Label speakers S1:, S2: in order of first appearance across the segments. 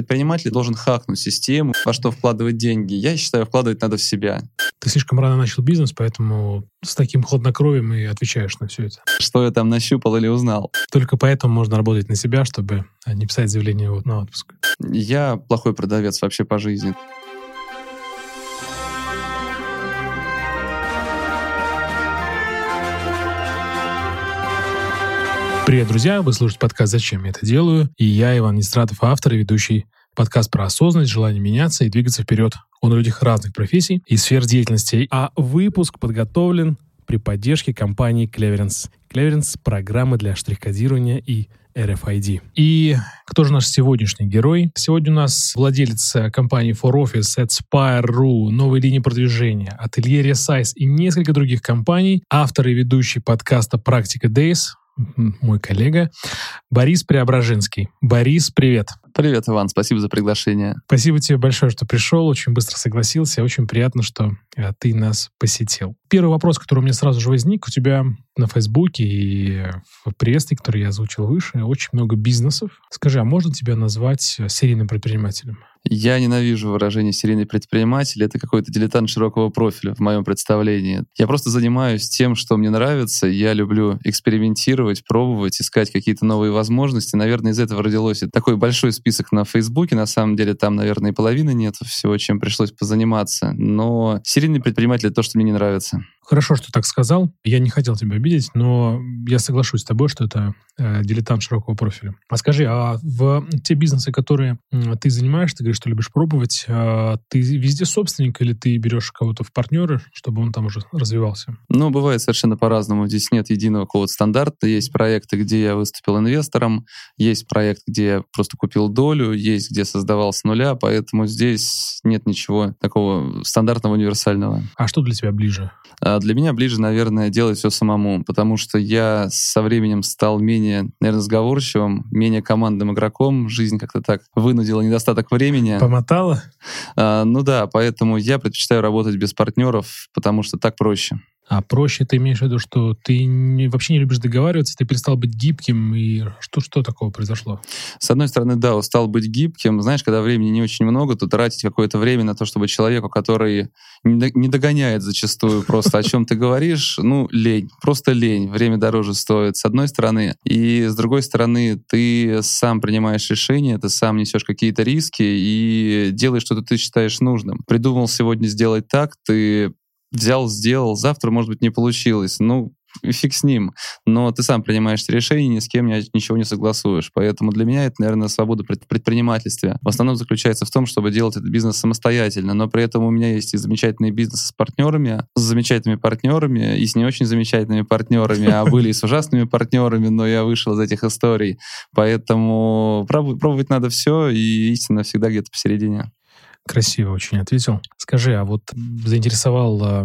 S1: предприниматель должен хакнуть систему, во что вкладывать деньги. Я считаю, вкладывать надо в себя.
S2: Ты слишком рано начал бизнес, поэтому с таким хладнокровием и отвечаешь на все это.
S1: Что я там нащупал или узнал?
S2: Только поэтому можно работать на себя, чтобы не писать заявление на отпуск.
S1: Я плохой продавец вообще по жизни.
S2: Привет, друзья! Вы слушаете подкаст «Зачем я это делаю?» И я, Иван Нестратов, автор и ведущий подкаст про осознанность, желание меняться и двигаться вперед. Он о людях разных профессий и сфер деятельности. А выпуск подготовлен при поддержке компании Cleverance. Cleverance — программа для штрих-кодирования и RFID. И кто же наш сегодняшний герой? Сегодня у нас владелец компании For Office, Aspire.ru, новой линии продвижения, Ателье Resize и несколько других компаний, автор и ведущий подкаста «Практика Days», мой коллега Борис Преображенский. Борис, привет.
S1: Привет, Иван, спасибо за приглашение.
S2: Спасибо тебе большое, что пришел, очень быстро согласился. Очень приятно, что э, ты нас посетил. Первый вопрос, который у меня сразу же возник, у тебя на Фейсбуке и в приветствии, который я озвучил выше, очень много бизнесов. Скажи, а можно тебя назвать э, серийным предпринимателем?
S1: Я ненавижу выражение «серийный предприниматель». Это какой-то дилетант широкого профиля в моем представлении. Я просто занимаюсь тем, что мне нравится. Я люблю экспериментировать, пробовать, искать какие-то новые возможности. Наверное, из этого родилось такой большой список на Фейсбуке. На самом деле там, наверное, и половины нет всего, чем пришлось позаниматься. Но серийный предприниматель — это то, что мне не нравится.
S2: Хорошо, что так сказал. Я не хотел тебя обидеть, но я соглашусь с тобой, что это э, дилетант широкого профиля. А скажи, а в те бизнесы, которые э, ты занимаешься, ты говоришь, что любишь пробовать, э, ты везде собственник или ты берешь кого-то в партнеры, чтобы он там уже развивался?
S1: Ну, бывает совершенно по-разному. Здесь нет единого какого-то стандарта. Есть проекты, где я выступил инвестором, есть проект, где я просто купил долю, есть где создавал с нуля, поэтому здесь нет ничего такого стандартного, универсального.
S2: А что для тебя ближе?
S1: А для меня ближе, наверное, делать все самому, потому что я со временем стал менее, наверное, сговорчивым, менее командным игроком. Жизнь как-то так вынудила недостаток времени.
S2: Помотала?
S1: А, ну да, поэтому я предпочитаю работать без партнеров, потому что так проще.
S2: А проще ты имеешь в виду, что ты не, вообще не любишь договариваться, ты перестал быть гибким, и что, что такого произошло?
S1: С одной стороны, да, устал быть гибким. Знаешь, когда времени не очень много, то тратить какое-то время на то, чтобы человеку, который не догоняет зачастую просто, о чем ты говоришь, ну, лень, просто лень, время дороже стоит, с одной стороны. И с другой стороны, ты сам принимаешь решения, ты сам несешь какие-то риски и делаешь что-то ты считаешь нужным. Придумал сегодня сделать так, ты взял, сделал, завтра, может быть, не получилось. Ну, фиг с ним. Но ты сам принимаешь решение, ни с кем ничего не согласуешь. Поэтому для меня это, наверное, свобода пред предпринимательства. В основном заключается в том, чтобы делать этот бизнес самостоятельно. Но при этом у меня есть и замечательный бизнес с партнерами, с замечательными партнерами, и с не очень замечательными партнерами, а были и с ужасными партнерами, но я вышел из этих историй. Поэтому пробовать надо все, и истина всегда где-то посередине.
S2: Красиво очень ответил. Скажи, а вот заинтересовал э,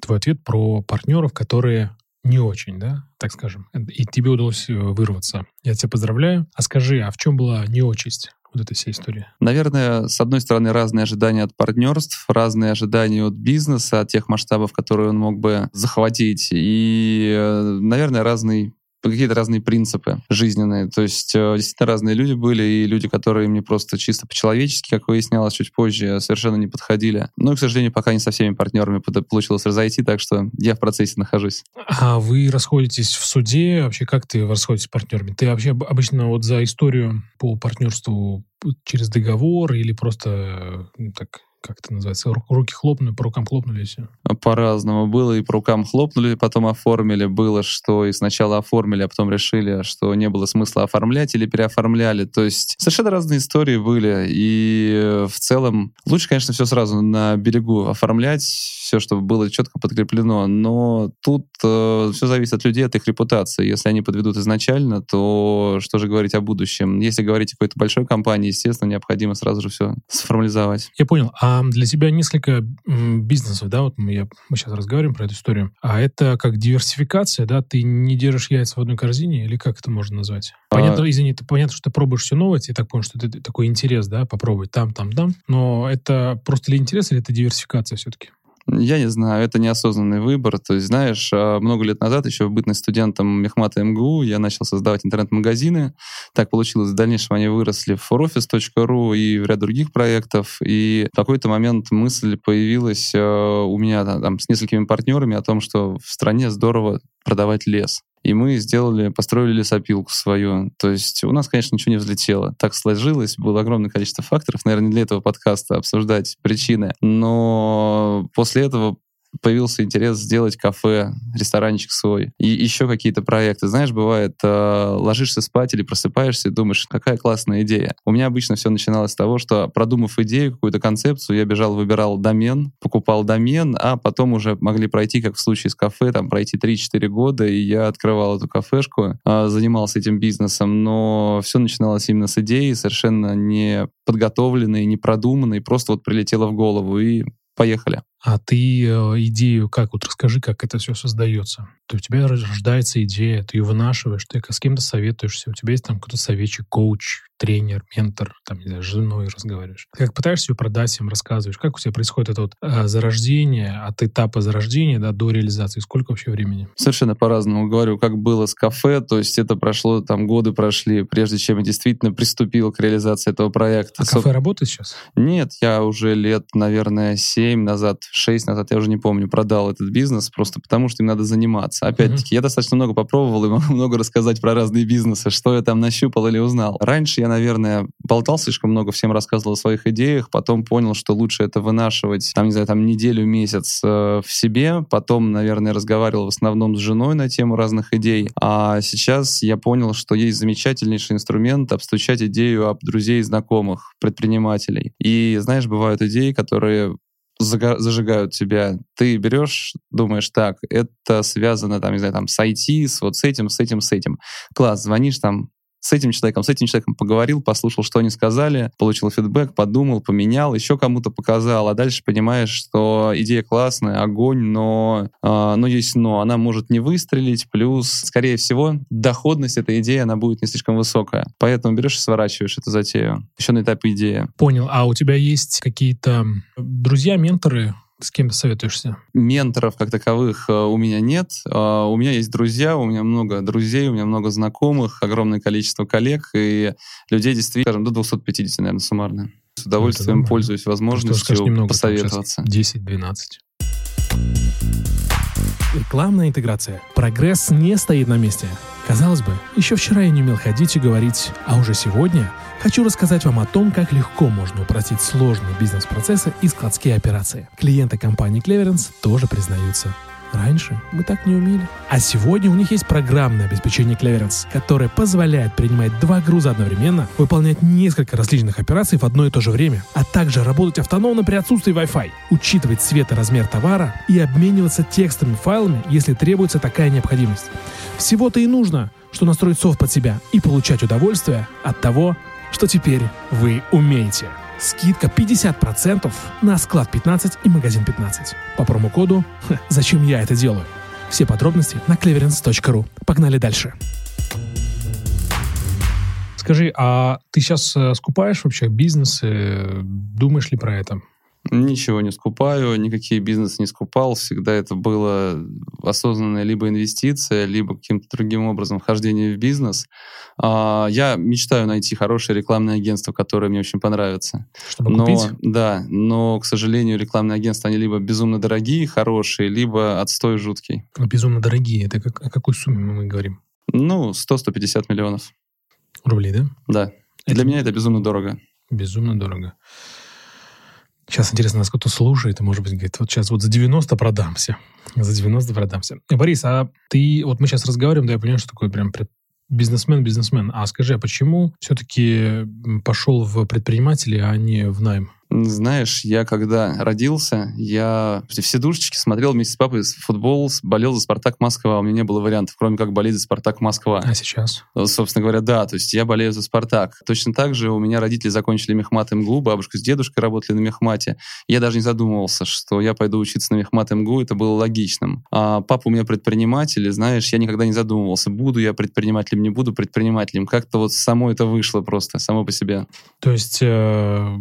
S2: твой ответ про партнеров, которые не очень, да, так скажем, и тебе удалось э, вырваться. Я тебя поздравляю. А скажи, а в чем была неочесть? вот этой всей истории?
S1: Наверное, с одной стороны, разные ожидания от партнерств, разные ожидания от бизнеса, от тех масштабов, которые он мог бы захватить, и, э, наверное, разный какие-то разные принципы жизненные. То есть э, действительно разные люди были, и люди, которые мне просто чисто по-человечески, как выяснялось чуть позже, совершенно не подходили. Но, к сожалению, пока не со всеми партнерами получилось разойти, так что я в процессе нахожусь.
S2: А вы расходитесь в суде? Вообще, как ты расходитесь с партнерами? Ты вообще обычно вот за историю по партнерству через договор или просто ну, так как это называется, руки хлопнули, по рукам хлопнули и все?
S1: По-разному. Было и по рукам хлопнули, потом оформили. Было, что и сначала оформили, а потом решили, что не было смысла оформлять или переоформляли. То есть совершенно разные истории были. И в целом лучше, конечно, все сразу на берегу оформлять, все, чтобы было четко подкреплено. Но тут э, все зависит от людей, от их репутации. Если они подведут изначально, то что же говорить о будущем? Если говорить о какой-то большой компании, естественно, необходимо сразу же все сформализовать.
S2: Я понял. А для тебя несколько бизнесов, да, вот мы, я, мы сейчас разговариваем про эту историю, а это как диверсификация, да, ты не держишь яйца в одной корзине, или как это можно назвать? А понятно, а... извини, ты, понятно, что ты пробуешь все новое, я так понял, что это такой интерес, да, попробовать там, там, там, но это просто ли интерес, или это диверсификация все-таки?
S1: Я не знаю, это неосознанный выбор. То есть, знаешь, а, много лет назад, еще в бытность студентом Мехмата МГУ, я начал создавать интернет-магазины. Так получилось, в дальнейшем они выросли в foroffice.ru и в ряд других проектов. И в какой-то момент мысль появилась а, у меня там, с несколькими партнерами о том, что в стране здорово продавать лес. И мы сделали, построили лесопилку свою. То есть у нас, конечно, ничего не взлетело. Так сложилось, было огромное количество факторов. Наверное, не для этого подкаста обсуждать причины. Но после этого появился интерес сделать кафе, ресторанчик свой и еще какие-то проекты. Знаешь, бывает, э, ложишься спать или просыпаешься и думаешь, какая классная идея. У меня обычно все начиналось с того, что продумав идею, какую-то концепцию, я бежал, выбирал домен, покупал домен, а потом уже могли пройти, как в случае с кафе, там пройти 3-4 года, и я открывал эту кафешку, э, занимался этим бизнесом, но все начиналось именно с идеи, совершенно не подготовленной, не продуманной, просто вот прилетело в голову, и поехали.
S2: А ты э, идею как? Вот расскажи, как это все создается. То у тебя рождается идея, ты ее вынашиваешь, ты с кем-то советуешься, у тебя есть там какой-то советчик, коуч, тренер, ментор, там, не знаю, с женой разговариваешь. Ты как пытаешься ее продать им, рассказываешь, как у тебя происходит это вот э, зарождение, от этапа зарождения да, до реализации, сколько вообще времени?
S1: Совершенно по-разному. Говорю, как было с кафе, то есть это прошло, там, годы прошли, прежде чем я действительно приступил к реализации этого проекта.
S2: А кафе работает сейчас?
S1: Нет, я уже лет, наверное, семь назад 6 назад, я уже не помню, продал этот бизнес просто потому, что им надо заниматься. Опять-таки, я достаточно много попробовал и могу много рассказать про разные бизнесы, что я там нащупал или узнал. Раньше я, наверное, болтал слишком много, всем рассказывал о своих идеях, потом понял, что лучше это вынашивать, там, не знаю, там неделю, месяц э, в себе, потом, наверное, разговаривал в основном с женой на тему разных идей, а сейчас я понял, что есть замечательнейший инструмент обстучать идею об друзей и знакомых, предпринимателей. И, знаешь, бывают идеи, которые зажигают тебя, ты берешь, думаешь, так, это связано, там, не знаю, там, с IT, с вот с этим, с этим, с этим. Класс, звонишь там с этим человеком, с этим человеком поговорил, послушал, что они сказали, получил фидбэк, подумал, поменял, еще кому-то показал, а дальше понимаешь, что идея классная, огонь, но, э, но есть но, она может не выстрелить, плюс, скорее всего, доходность этой идеи, она будет не слишком высокая. Поэтому берешь и сворачиваешь эту затею. Еще на этапе идеи.
S2: Понял. А у тебя есть какие-то друзья, менторы, с кем советуешься?
S1: Менторов как таковых э, у меня нет. Э, у меня есть друзья, у меня много друзей, у меня много знакомых, огромное количество коллег и людей действительно, скажем, до 250, наверное, суммарно. С удовольствием пользуюсь возможностью немного, посоветоваться.
S2: 10-12. Рекламная интеграция. Прогресс не стоит на месте. Казалось бы, еще вчера я не умел ходить и говорить, а уже сегодня хочу рассказать вам о том, как легко можно упростить сложные бизнес-процессы и складские операции. Клиенты компании Cleverance тоже признаются. Раньше мы так не умели. А сегодня у них есть программное обеспечение Cleverance, которое позволяет принимать два груза одновременно, выполнять несколько различных операций в одно и то же время, а также работать автономно при отсутствии Wi-Fi, учитывать цвет и размер товара и обмениваться текстовыми файлами, если требуется такая необходимость. Всего-то и нужно, что настроить софт под себя и получать удовольствие от того, что теперь вы умеете. Скидка 50% на склад 15 и магазин 15. По промокоду «Зачем я это делаю?» Все подробности на cleverance.ru. Погнали дальше. Скажи, а ты сейчас э, скупаешь вообще бизнес? Думаешь ли про это?
S1: Ничего не скупаю, никакие бизнесы не скупал. Всегда это было осознанная либо инвестиция, либо каким-то другим образом вхождение в бизнес. А, я мечтаю найти хорошее рекламное агентство, которое мне очень понравится.
S2: Чтобы но, купить?
S1: Да, но, к сожалению, рекламные агентства, они либо безумно дорогие, хорошие, либо отстой жуткий.
S2: Но безумно дорогие, это как, о какой сумме мы говорим?
S1: Ну, 100-150 миллионов.
S2: Рублей, да?
S1: Да. Это... Для меня это безумно дорого.
S2: Безумно дорого. Сейчас интересно, нас кто-то слушает, и, может быть, говорит, вот сейчас вот за 90 продамся. За 90 продамся. Борис, а ты, вот мы сейчас разговариваем, да, я понимаю, что такое прям бизнесмен, бизнесмен. А скажи, а почему все-таки пошел в предприниматели, а не в найм?
S1: Знаешь, я когда родился, я все душечки смотрел вместе с папой футбол, болел за «Спартак Москва». У меня не было вариантов, кроме как болеть за «Спартак Москва».
S2: А сейчас?
S1: Ну, собственно говоря, да. То есть я болею за «Спартак». Точно так же у меня родители закончили мехмат МГУ, бабушка с дедушкой работали на мехмате. Я даже не задумывался, что я пойду учиться на мехмат МГУ. Это было логичным. А папа у меня предприниматель, и, знаешь, я никогда не задумывался, буду я предпринимателем, не буду предпринимателем. Как-то вот само это вышло просто, само по себе.
S2: То есть... Э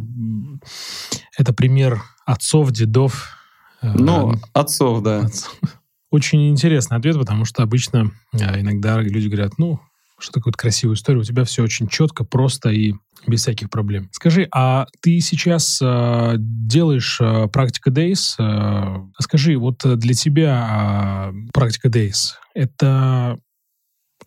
S2: это пример отцов, дедов,
S1: Ну, отцов, да. Отцов.
S2: Очень интересный ответ, потому что обычно иногда люди говорят, ну, что такое красивая история, у тебя все очень четко, просто и без всяких проблем. Скажи, а ты сейчас э, делаешь э, практика Days? Э, скажи, вот для тебя э, практика Days это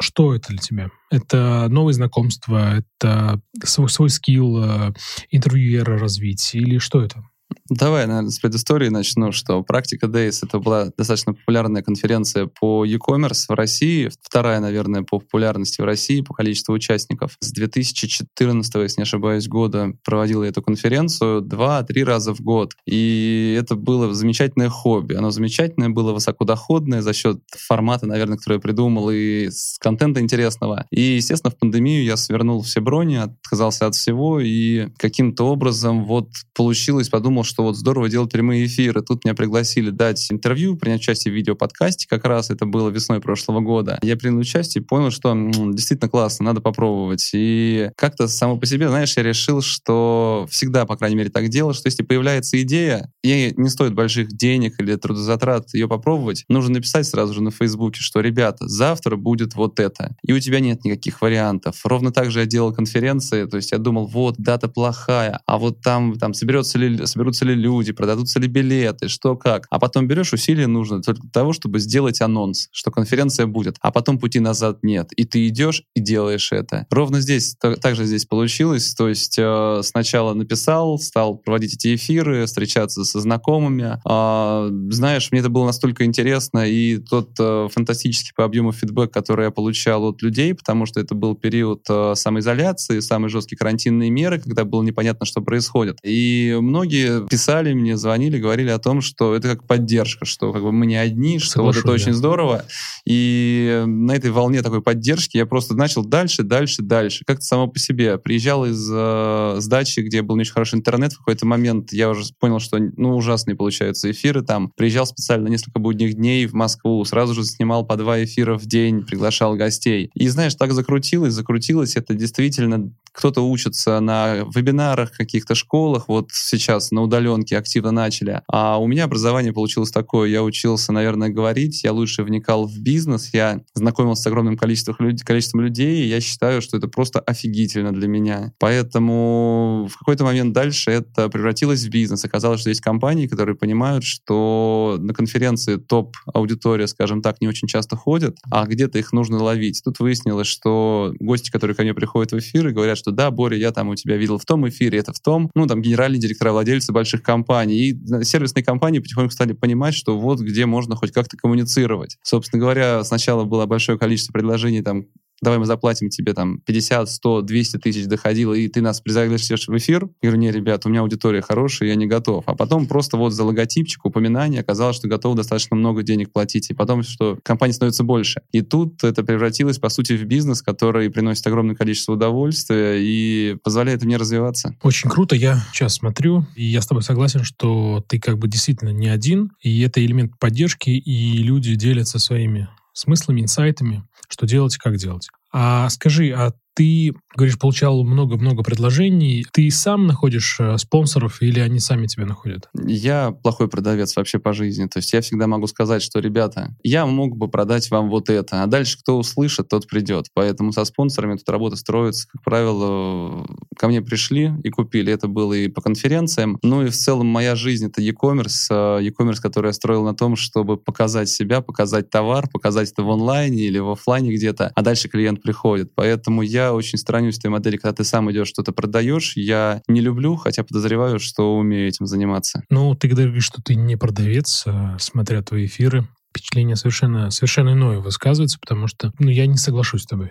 S2: что это для тебя? Это новые знакомства, это свой, свой скилл э, интервьюера развить или что это?
S1: Давай, наверное, с предыстории начну, что практика Days — это была достаточно популярная конференция по e-commerce в России, вторая, наверное, по популярности в России, по количеству участников. С 2014, если не ошибаюсь, года проводила эту конференцию два-три раза в год. И это было замечательное хобби. Оно замечательное, было высокодоходное за счет формата, наверное, который я придумал, и с контента интересного. И, естественно, в пандемию я свернул все брони, отказался от всего, и каким-то образом вот получилось, подумал, что вот здорово делать прямые эфиры. Тут меня пригласили дать интервью, принять участие в видеоподкасте. Как раз это было весной прошлого года. Я принял участие и понял, что действительно классно, надо попробовать. И как-то само по себе, знаешь, я решил, что всегда, по крайней мере, так делал, что если появляется идея, ей не стоит больших денег или трудозатрат ее попробовать, нужно написать сразу же на Фейсбуке, что, ребята, завтра будет вот это. И у тебя нет никаких вариантов. Ровно так же я делал конференции, то есть я думал, вот, дата плохая, а вот там, там соберется ли, соберутся ли ли люди, продадутся ли билеты, что как. А потом берешь усилия нужно только для того, чтобы сделать анонс, что конференция будет, а потом пути назад нет. И ты идешь и делаешь это. Ровно здесь, также здесь получилось. То есть э, сначала написал, стал проводить эти эфиры, встречаться со знакомыми. Э, знаешь, мне это было настолько интересно, и тот э, фантастический по объему фидбэк, который я получал от людей, потому что это был период э, самоизоляции, самые жесткие карантинные меры, когда было непонятно, что происходит. И многие писали мне, звонили, говорили о том, что это как поддержка, что как бы мы не одни, что Соглашу, вот это да. очень здорово. И на этой волне такой поддержки я просто начал дальше, дальше, дальше. Как-то само по себе. Приезжал из э, с дачи, где был не очень хороший интернет, в какой-то момент я уже понял, что ну ужасные получаются эфиры там. Приезжал специально несколько будних дней в Москву, сразу же снимал по два эфира в день, приглашал гостей. И знаешь, так закрутилось, закрутилось. Это действительно кто-то учится на вебинарах, каких-то школах, вот сейчас на удаленке активно начали. А у меня образование получилось такое. Я учился, наверное, говорить, я лучше вникал в бизнес, я знакомился с огромным количеством, люд... количеством людей, и я считаю, что это просто офигительно для меня. Поэтому в какой-то момент дальше это превратилось в бизнес. Оказалось, что есть компании, которые понимают, что на конференции топ-аудитория, скажем так, не очень часто ходят, а где-то их нужно ловить. Тут выяснилось, что гости, которые ко мне приходят в эфир и говорят, что да, Боря, я там у тебя видел в том эфире, это в том, ну, там, генеральные директора, владельцы больших компаний. И сервисные компании потихоньку стали понимать, что вот где можно хоть как-то коммуницировать. Собственно говоря, сначала было большое количество предложений там давай мы заплатим тебе там 50, 100, 200 тысяч доходило, и ты нас призовешь в эфир. Я говорю, не, ребят, у меня аудитория хорошая, я не готов. А потом просто вот за логотипчик, упоминание оказалось, что готов достаточно много денег платить. И потом, что компания становится больше. И тут это превратилось, по сути, в бизнес, который приносит огромное количество удовольствия и позволяет мне развиваться.
S2: Очень круто. Я сейчас смотрю, и я с тобой согласен, что ты как бы действительно не один, и это элемент поддержки, и люди делятся своими смыслами, инсайтами, что делать, как делать. А скажи, а ты, говоришь, получал много-много предложений. Ты сам находишь э, спонсоров или они сами тебя находят?
S1: Я плохой продавец вообще по жизни. То есть я всегда могу сказать, что, ребята, я мог бы продать вам вот это, а дальше кто услышит, тот придет. Поэтому со спонсорами тут работа строится. Как правило, ко мне пришли и купили. Это было и по конференциям. Ну и в целом моя жизнь — это e-commerce. Э, e-commerce, который я строил на том, чтобы показать себя, показать товар, показать это в онлайне или в офлайне где-то, а дальше клиент приходит. Поэтому я я очень сторонюсь той модели, когда ты сам идешь, что-то продаешь. Я не люблю, хотя подозреваю, что умею этим заниматься.
S2: Ну, ты говоришь, что ты не продавец, а, смотря твои эфиры, впечатление совершенно, совершенно иное высказывается, потому что ну, я не соглашусь с тобой.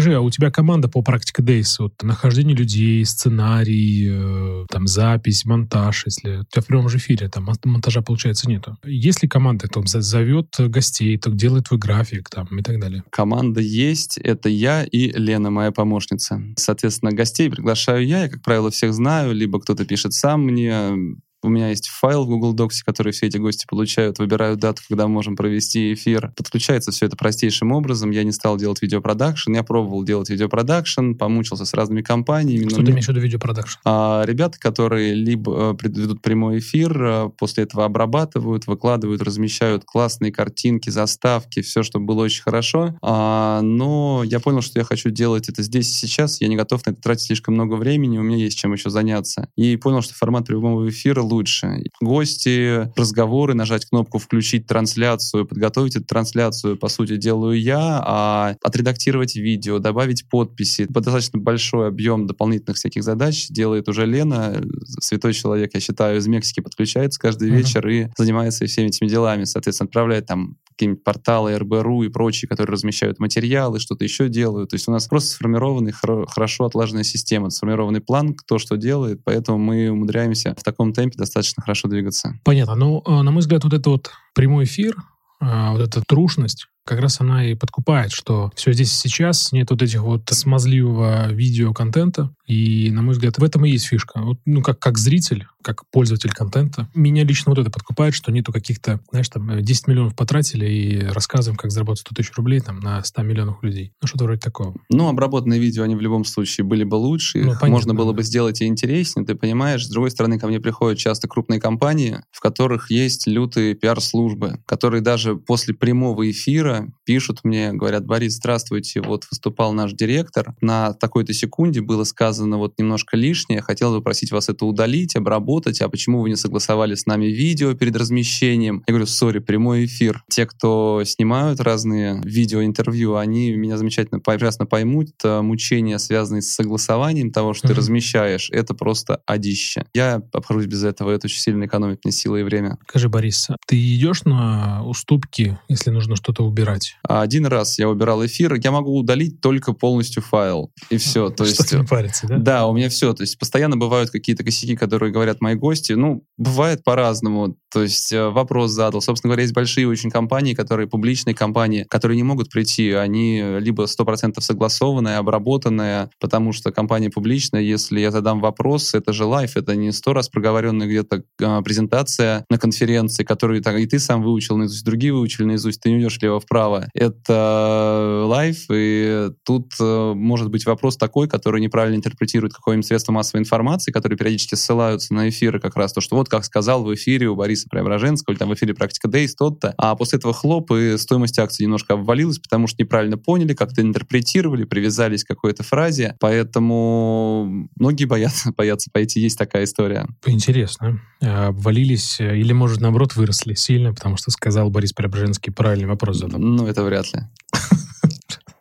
S2: Скажи, а у тебя команда по практика Days, вот нахождение людей, сценарий, э, там запись, монтаж, если у тебя в прямом же эфире там монтажа, получается, нету. Есть ли команда, кто зовет гостей, кто делает твой график там и так далее?
S1: Команда есть, это я и Лена, моя помощница. Соответственно, гостей приглашаю я, я, как правило, всех знаю, либо кто-то пишет сам мне, У меня есть файл в Google Docs, который все эти гости получают, выбираю дату, когда мы можем провести эфир. Подключается все это простейшим образом. Я не стал делать видеопродакшн, я пробовал делать видеопродакшн, помучился с разными компаниями.
S2: Что ты имеешь в виду видеопродакшн?
S1: А, ребята, которые либо э, ведут прямой эфир, э, после этого обрабатывают, выкладывают, размещают классные картинки, заставки, все, чтобы было очень хорошо. А, но я понял, что я хочу делать это здесь и сейчас. Я не готов на это тратить слишком много времени, у меня есть чем еще заняться. И понял, что формат прямого эфира лучше. Гости, разговоры, нажать кнопку «Включить трансляцию», подготовить эту трансляцию, по сути, делаю я, а отредактировать видео, добавить подписи. По достаточно большой объем дополнительных всяких задач делает уже Лена, святой человек, я считаю, из Мексики подключается каждый uh-huh. вечер и занимается всеми этими делами. Соответственно, отправляет там какие-нибудь порталы РБРУ и прочие, которые размещают материалы, что-то еще делают. То есть у нас просто сформированный, хорошо отлаженная система, сформированный план, кто что делает, поэтому мы умудряемся в таком темпе достаточно хорошо двигаться.
S2: Понятно. Ну, э, на мой взгляд, вот это вот прямой эфир, а, вот эта трушность, как раз она и подкупает, что все здесь и сейчас, нет вот этих вот смазливого видеоконтента. И, на мой взгляд, в этом и есть фишка. Вот, ну, как, как зритель, как пользователь контента, меня лично вот это подкупает, что нету каких-то, знаешь, там, 10 миллионов потратили и рассказываем, как заработать 100 тысяч рублей там на 100 миллионов людей. Ну, что-то вроде такого.
S1: Ну, обработанные видео, они в любом случае были бы лучше, ну, понятно, можно было бы сделать и интереснее, ты понимаешь. С другой стороны, ко мне приходят часто крупные компании, в которых есть лютые пиар-службы, которые даже после прямого эфира пишут мне, говорят, Борис, здравствуйте, вот выступал наш директор, на такой-то секунде было сказано вот немножко лишнее, хотел бы просить вас это удалить, обработать, а почему вы не согласовали с нами видео перед размещением? Я говорю, сори, прямой эфир. Те, кто снимают разные видеоинтервью, они меня замечательно, прекрасно поймут, мучения, связанные с согласованием того, что mm-hmm. ты размещаешь, это просто одище. Я обхожусь без этого, это очень сильно экономит мне силы и время.
S2: Скажи, Борис, ты идешь на уступки, если нужно что-то убирать? Убирать?
S1: Один раз я убирал эфир, я могу удалить только полностью файл, и все. То есть,
S2: не парится, да?
S1: Да, у меня все. То есть постоянно бывают какие-то косяки, которые говорят мои гости. Ну, бывает по-разному. То есть э, вопрос задал. Собственно говоря, есть большие очень компании, которые, публичные компании, которые не могут прийти. Они либо 100% согласованные, обработанные, потому что компания публичная. Если я задам вопрос, это же лайф, это не сто раз проговоренная где-то э, презентация на конференции, которую и ты сам выучил наизусть, другие выучили наизусть, ты не идешь лево вправо. Это лайф, и тут э, может быть вопрос такой, который неправильно интерпретирует какое-нибудь средство массовой информации, которые периодически ссылаются на эфиры как раз, то, что вот как сказал в эфире у Бориса Преображенского, или там в эфире «Практика Дейс» тот-то, а после этого хлоп, и стоимость акций немножко обвалилась, потому что неправильно поняли, как-то интерпретировали, привязались к какой-то фразе, поэтому многие боятся, боятся пойти, есть такая история.
S2: Интересно. А обвалились э, или, может, наоборот, выросли сильно, потому что сказал Борис Преображенский правильный вопрос задал?
S1: Ну, это вряд ли.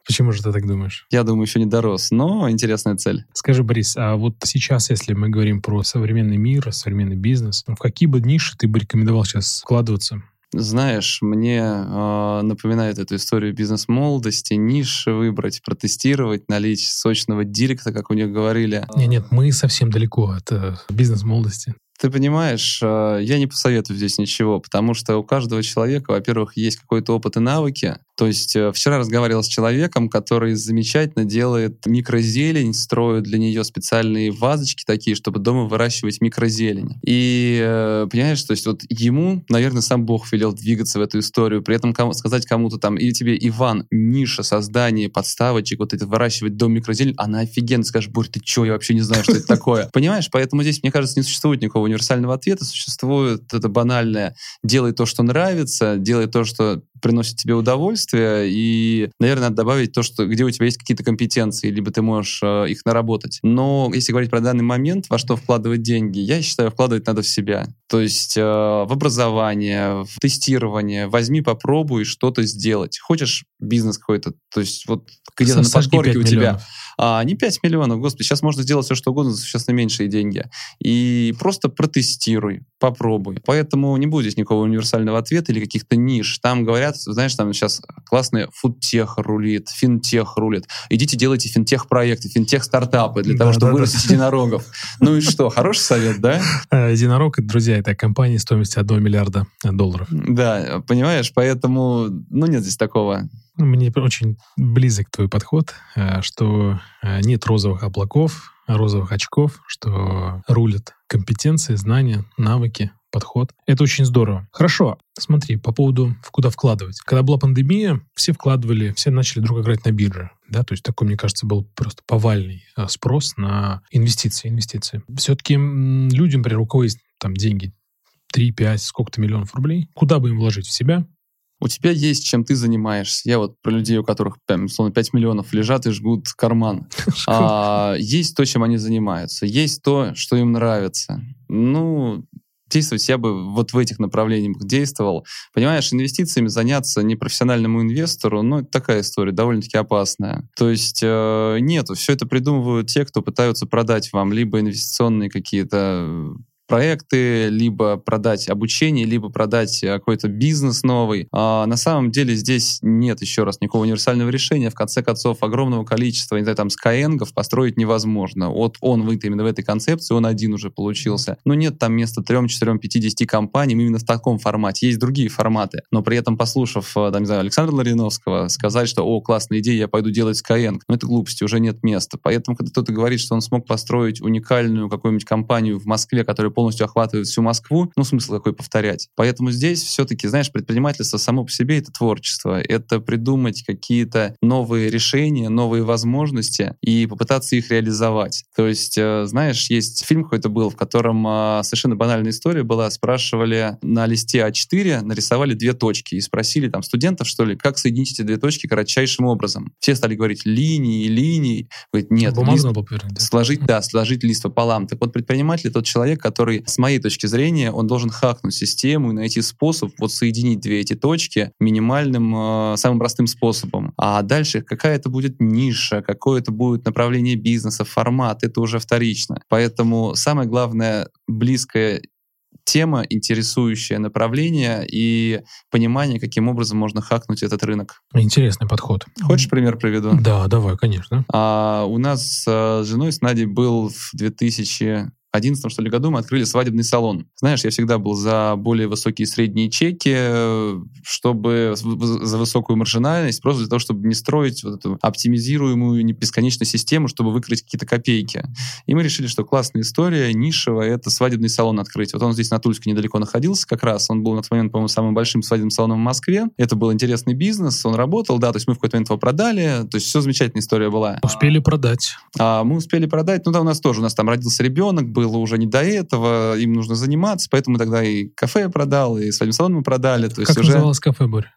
S2: Почему же ты так думаешь?
S1: Я думаю, еще не дорос, но интересная цель.
S2: Скажи, Борис, а вот сейчас, если мы говорим про современный мир, современный бизнес, в какие бы ниши ты бы рекомендовал сейчас вкладываться?
S1: Знаешь, мне э, напоминает эту историю бизнес-молодости, ниши выбрать, протестировать, налить сочного директа, как у них говорили.
S2: Нет, нет, мы совсем далеко от э, бизнес-молодости.
S1: Ты понимаешь, э, я не посоветую здесь ничего, потому что у каждого человека, во-первых, есть какой-то опыт и навыки, то есть э, вчера разговаривал с человеком, который замечательно делает микрозелень, строит для нее специальные вазочки такие, чтобы дома выращивать микрозелень. И э, понимаешь, то есть вот ему, наверное, сам Бог велел двигаться в эту историю, при этом кому, сказать кому-то там, или тебе, Иван, ниша создания подставочек, вот это выращивать дом микрозелень, она офигенно, скажешь, Борь, ты что, я вообще не знаю, что это такое. Понимаешь, поэтому здесь, мне кажется, не существует никакого универсального ответа, существует это банальное «делай то, что нравится», «делай то, что приносит тебе удовольствие, и, наверное, надо добавить то, что где у тебя есть какие-то компетенции, либо ты можешь э, их наработать. Но если говорить про данный момент, во что вкладывать деньги, я считаю, вкладывать надо в себя. То есть э, в образование, в тестирование. Возьми, попробуй что-то сделать. Хочешь бизнес какой-то, то есть вот где-то на подкорке у тебя. А, не 5 миллионов, господи, сейчас можно сделать все, что угодно за существенно меньшие деньги. И просто протестируй, попробуй. Поэтому не будет здесь никакого универсального ответа или каких-то ниш. Там говорят, знаешь, там сейчас классный фудтех рулит, финтех рулит. Идите делайте финтех-проекты, финтех-стартапы для да, того, чтобы да, вырастить да. единорогов. Ну и что, хороший совет, да?
S2: Э, единорог, друзья, это компания стоимостью 1 миллиарда долларов.
S1: Да, понимаешь, поэтому, ну нет здесь такого
S2: Мне очень близок твой подход, э, что э, нет розовых облаков, розовых очков, что рулят компетенции, знания, навыки, подход. Это очень здорово. Хорошо, смотри, по поводу в куда вкладывать. Когда была пандемия, все вкладывали, все начали друг играть на бирже. Да, то есть такой, мне кажется, был просто повальный а, спрос на инвестиции. инвестиции. Все-таки людям, например, у там деньги 3, 5, сколько-то миллионов рублей, куда бы им вложить в себя,
S1: у тебя есть, чем ты занимаешься. Я вот про людей, у которых, прям, условно, 5 миллионов лежат и жгут карман. А, есть то, чем они занимаются. Есть то, что им нравится. Ну, действовать я бы вот в этих направлениях действовал. Понимаешь, инвестициями заняться непрофессиональному инвестору, ну, это такая история, довольно-таки опасная. То есть э, нету, все это придумывают те, кто пытаются продать вам либо инвестиционные какие-то проекты, либо продать обучение, либо продать э, какой-то бизнес новый. А на самом деле здесь нет еще раз никакого универсального решения. В конце концов, огромного количества, не знаю, там, скайенгов построить невозможно. Вот он выйдет именно в этой концепции, он один уже получился. Но нет там места 3, 4, 5, 10 компаниям именно в таком формате. Есть другие форматы. Но при этом, послушав, э, там, не знаю, Александра Лариновского, сказать, что, о, классная идея, я пойду делать Skyeng, ну, это глупости, уже нет места. Поэтому, когда кто-то говорит, что он смог построить уникальную какую-нибудь компанию в Москве, которая полностью охватывает всю Москву, ну, смысл какой повторять. Поэтому здесь все-таки, знаешь, предпринимательство само по себе — это творчество, это придумать какие-то новые решения, новые возможности и попытаться их реализовать. То есть, э, знаешь, есть фильм какой-то был, в котором а, совершенно банальная история была, спрашивали на листе А4, нарисовали две точки и спросили там студентов, что ли, как соединить эти две точки кратчайшим образом. Все стали говорить линии, линии. Говорит, нет, лист, сложить, да, сложить лист пополам. Так вот, предприниматель — тот человек, который с моей точки зрения, он должен хакнуть систему и найти способ вот соединить две эти точки минимальным, э, самым простым способом. А дальше какая это будет ниша, какое это будет направление бизнеса, формат, это уже вторично. Поэтому самое главное, близкое тема, интересующее направление и понимание, каким образом можно хакнуть этот рынок.
S2: Интересный подход.
S1: Хочешь пример приведу?
S2: Да, давай, конечно.
S1: А, у нас э, с женой, с Надей, был в 2000 2011 что ли, году мы открыли свадебный салон. Знаешь, я всегда был за более высокие средние чеки, чтобы за высокую маржинальность, просто для того, чтобы не строить вот эту оптимизируемую бесконечную систему, чтобы выкрыть какие-то копейки. И мы решили, что классная история, нишевая, это свадебный салон открыть. Вот он здесь на Тульске недалеко находился как раз. Он был на тот момент, по-моему, самым большим свадебным салоном в Москве. Это был интересный бизнес, он работал, да, то есть мы в какой-то момент его продали, то есть все замечательная история была.
S2: Успели продать.
S1: А, мы успели продать, ну да, у нас тоже, у нас там родился ребенок, было уже не до этого, им нужно заниматься, поэтому тогда и кафе продал, и своим салоном мы продали. То
S2: как
S1: есть
S2: называлось кафе, Борь?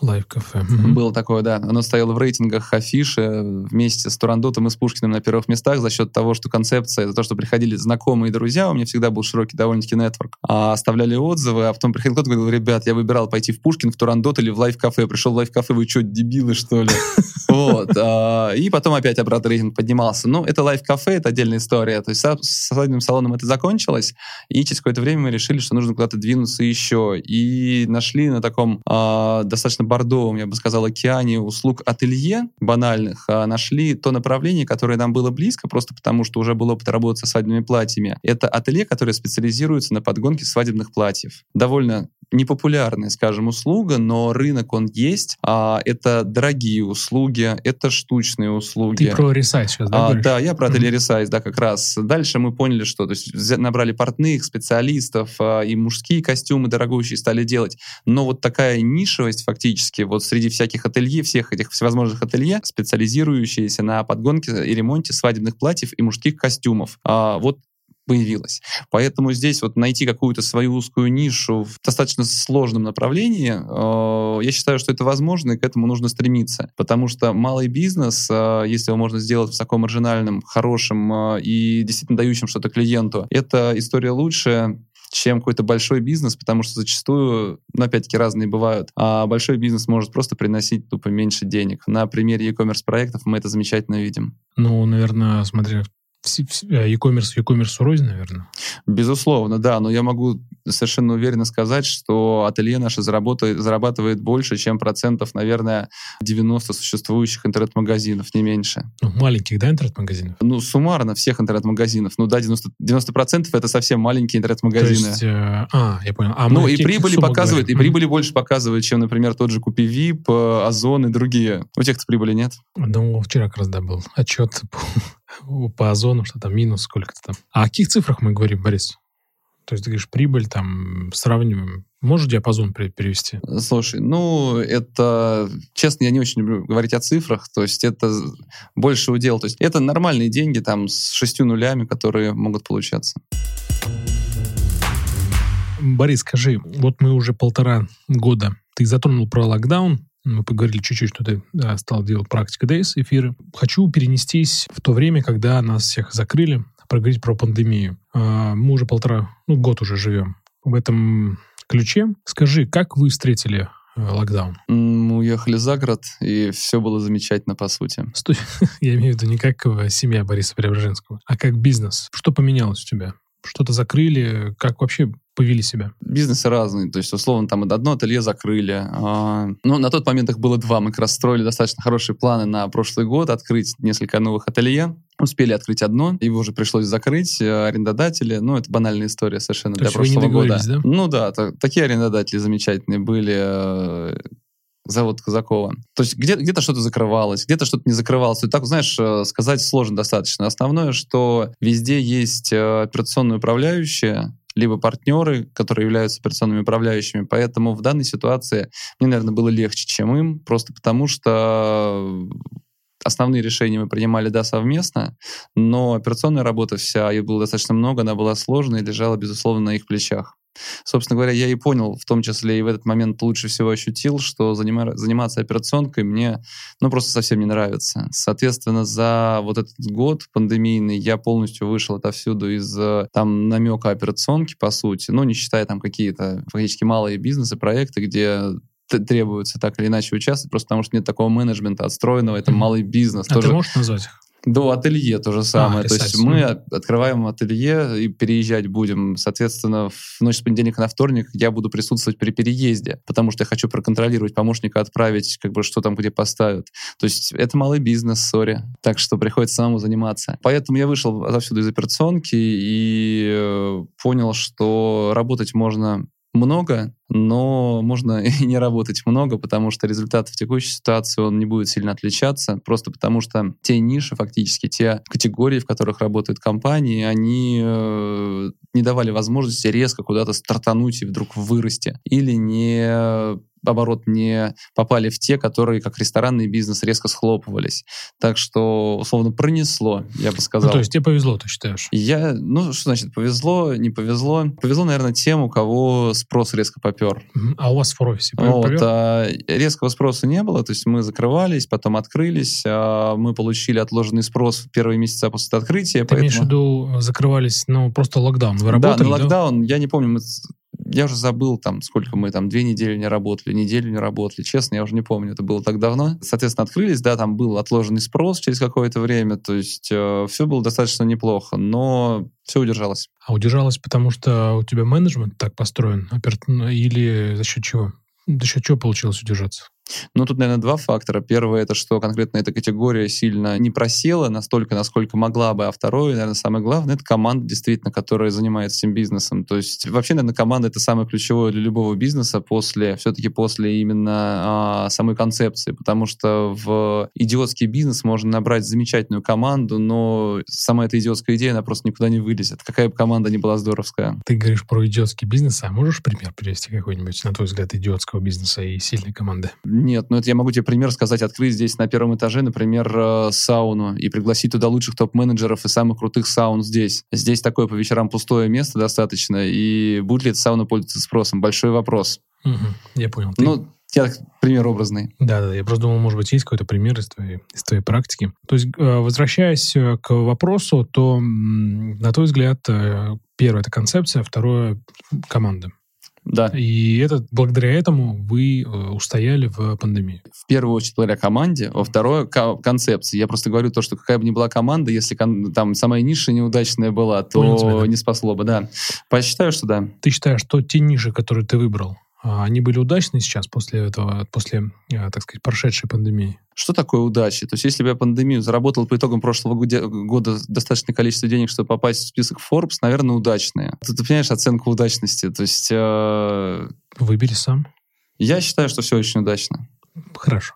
S1: Лайв-кафе. Mm-hmm. Было такое, да. Оно стояло в рейтингах афиши вместе с Турандотом и с Пушкиным на первых местах за счет того, что концепция, это то, что приходили знакомые и друзья, у меня всегда был широкий довольно-таки network, а оставляли отзывы, а потом приходил кто-то и говорил, ребят, я выбирал пойти в Пушкин, в Турандот или в Live-кафе. Пришел в Live-кафе, вы что, дебилы, что ли? Вот. А, и потом опять обратно рейтинг поднимался. Ну, это Live-кафе, это отдельная история. То есть с свадебным салоном это закончилось, и через какое-то время мы решили, что нужно куда-то двинуться еще. И нашли на таком а, достаточно бордовом, я бы сказал, океане услуг ателье банальных, а, нашли то направление, которое нам было близко, просто потому что уже был опыт работы со свадебными платьями. Это ателье, которое специализируется на подгонке свадебных платьев. Довольно непопулярная, скажем, услуга, но рынок он есть. А, это дорогие услуги, это штучные услуги.
S2: Ты про ресайз сейчас, да?
S1: А, да, я про ателье ресайз, да, как раз. Дальше мы поняли, что то есть набрали портных, специалистов, а, и мужские костюмы дорогущие стали делать. Но вот такая нишевость фактически вот среди всяких ателье, всех этих всевозможных ателье, специализирующиеся на подгонке и ремонте свадебных платьев и мужских костюмов. А, вот появилась. Поэтому здесь вот найти какую-то свою узкую нишу в достаточно сложном направлении, э, я считаю, что это возможно, и к этому нужно стремиться. Потому что малый бизнес, э, если его можно сделать высокомаржинальным, хорошим э, и действительно дающим что-то клиенту, это история лучше, чем какой-то большой бизнес, потому что зачастую, ну, опять-таки, разные бывают, а большой бизнес может просто приносить тупо меньше денег. На примере e-commerce проектов мы это замечательно видим.
S2: Ну, наверное, смотря Э, e-commerce, e-commerce рознь, наверное.
S1: Безусловно, да, но я могу совершенно уверенно сказать, что ателье наше зарабатывает, зарабатывает больше, чем процентов, наверное, 90 существующих интернет-магазинов, не меньше.
S2: Ну, маленьких, да, интернет-магазинов?
S1: Ну, суммарно всех интернет-магазинов. Ну да, 90%, 90% это совсем маленькие интернет-магазины. То
S2: есть, э, а, я понял. А
S1: ну и прибыли показывают, и прибыли больше показывают, чем, например, тот же Купи Вип, э, Озон и другие. У тех-то прибыли нет.
S2: Ну, вчера как раз, да, был отчет по Озону, что там минус сколько-то там. А о каких цифрах мы говорим, Борис? То есть ты говоришь, прибыль там сравниваем. Можешь диапазон перевести?
S1: Слушай, ну, это, честно, я не очень люблю говорить о цифрах, то есть это больше удел. То есть это нормальные деньги там с шестью нулями, которые могут получаться.
S2: Борис, скажи, вот мы уже полтора года, ты затронул про локдаун, мы поговорили чуть-чуть, что ты да, стал делать практика Days эфиры. Хочу перенестись в то время, когда нас всех закрыли, проговорить про пандемию. А, мы уже полтора, ну, год уже живем в этом ключе. Скажи, как вы встретили э, локдаун?
S1: Мы уехали за город, и все было замечательно, по сути.
S2: Стой, я имею в виду не как э, семья Бориса Преображенского, а как бизнес. Что поменялось у тебя? Что-то закрыли? Как вообще повели себя?
S1: Бизнесы разные. То есть, условно, там одно ателье закрыли. А, ну, на тот момент их было два. Мы как раз строили достаточно хорошие планы на прошлый год, открыть несколько новых ателье. Успели открыть одно, его уже пришлось закрыть, э, арендодатели, ну, это банальная история совершенно
S2: То
S1: для прошлого года.
S2: Да?
S1: Ну да, такие арендодатели замечательные были, э, завод Казакова. То есть где- где-то что-то закрывалось, где-то что-то не закрывалось. И так, знаешь, э, сказать сложно достаточно. Основное, что везде есть операционные управляющие, либо партнеры, которые являются операционными управляющими. Поэтому в данной ситуации мне, наверное, было легче, чем им, просто потому что основные решения мы принимали, да, совместно, но операционная работа вся, ее было достаточно много, она была сложной и лежала, безусловно, на их плечах. Собственно говоря, я и понял, в том числе и в этот момент лучше всего ощутил, что занима- заниматься операционкой мне ну, просто совсем не нравится. Соответственно, за вот этот год пандемийный я полностью вышел отовсюду из там намека операционки, по сути, ну, не считая там какие-то фактически малые бизнесы, проекты, где требуется так или иначе участвовать, просто потому что нет такого менеджмента отстроенного, это mm-hmm. малый бизнес.
S2: А тоже... ты можешь назвать?
S1: До ателье то же самое. А, то есть мы открываем ателье и переезжать будем. Соответственно, в ночь с понедельника на вторник я буду присутствовать при переезде, потому что я хочу проконтролировать помощника, отправить, как бы, что там где поставят. То есть это малый бизнес, сори. Так что приходится самому заниматься. Поэтому я вышел отовсюду из операционки и э, понял, что работать можно много, но можно и не работать много, потому что результат в текущей ситуации он не будет сильно отличаться, просто потому что те ниши, фактически те категории, в которых работают компании, они э, не давали возможности резко куда-то стартануть и вдруг вырасти, или не оборот не попали в те, которые, как ресторанный бизнес, резко схлопывались. Так что, условно, пронесло, я бы сказал. Ну,
S2: то есть тебе повезло, ты считаешь?
S1: Я, ну, что значит повезло, не повезло? Повезло, наверное, тем, у кого спрос резко попер.
S2: А у вас в офисе
S1: вот, а, резкого спроса не было, то есть мы закрывались, потом открылись, а мы получили отложенный спрос в первые месяца после открытия. Ты
S2: поэтому... имеешь в виду закрывались, ну, просто локдаун? Вы работали,
S1: да, на локдаун, да? я не помню, мы я уже забыл, там, сколько мы там, две недели не работали, неделю не работали. Честно, я уже не помню, это было так давно. Соответственно, открылись, да, там был отложенный спрос через какое-то время, то есть э, все было достаточно неплохо, но все удержалось.
S2: А удержалось, потому что у тебя менеджмент так построен, или за счет чего? За счет чего получилось удержаться?
S1: Ну, тут, наверное, два фактора. Первое, это что конкретно эта категория сильно не просела настолько, насколько могла бы. А второе, наверное, самое главное, это команда, действительно, которая занимается этим бизнесом. То есть вообще, наверное, команда — это самое ключевое для любого бизнеса после, все-таки после именно а, самой концепции. Потому что в идиотский бизнес можно набрать замечательную команду, но сама эта идиотская идея, она просто никуда не вылезет. Какая бы команда ни была здоровская.
S2: Ты говоришь про идиотский бизнес, а можешь пример привести какой-нибудь, на твой взгляд, идиотского бизнеса и сильной команды?
S1: Нет, ну это я могу тебе пример сказать. Открыть здесь на первом этаже, например, э, сауну и пригласить туда лучших топ-менеджеров и самых крутых саун здесь. Здесь такое по вечерам пустое место достаточно, и будет ли эта сауна пользоваться спросом? Большой вопрос.
S2: Угу, я понял.
S1: Ты... Ну, я пример образный.
S2: Да, да, я просто думал, может быть, есть какой-то пример из твоей, из твоей практики. То есть, э, возвращаясь э, к вопросу, то, на твой взгляд, первое — это концепция, второе — команда.
S1: Да.
S2: И это, благодаря этому вы э, устояли в пандемии.
S1: В первую очередь благодаря команде, во второе ко- концепции. Я просто говорю то, что какая бы ни была команда, если кон- там самая ниша неудачная была, то
S2: тебя, да.
S1: не спасло бы, да. Посчитаю, что да.
S2: Ты считаешь, что те ниши, которые ты выбрал, они были удачны сейчас после этого, после, э, так сказать, прошедшей пандемии?
S1: Что такое удача? То есть, если бы я пандемию заработал по итогам прошлого года, года достаточное количество денег, чтобы попасть в список Forbes, наверное, удачные. Ты, ты понимаешь оценку удачности. То есть, э,
S2: Выбери сам.
S1: я считаю, что все очень удачно.
S2: Хорошо.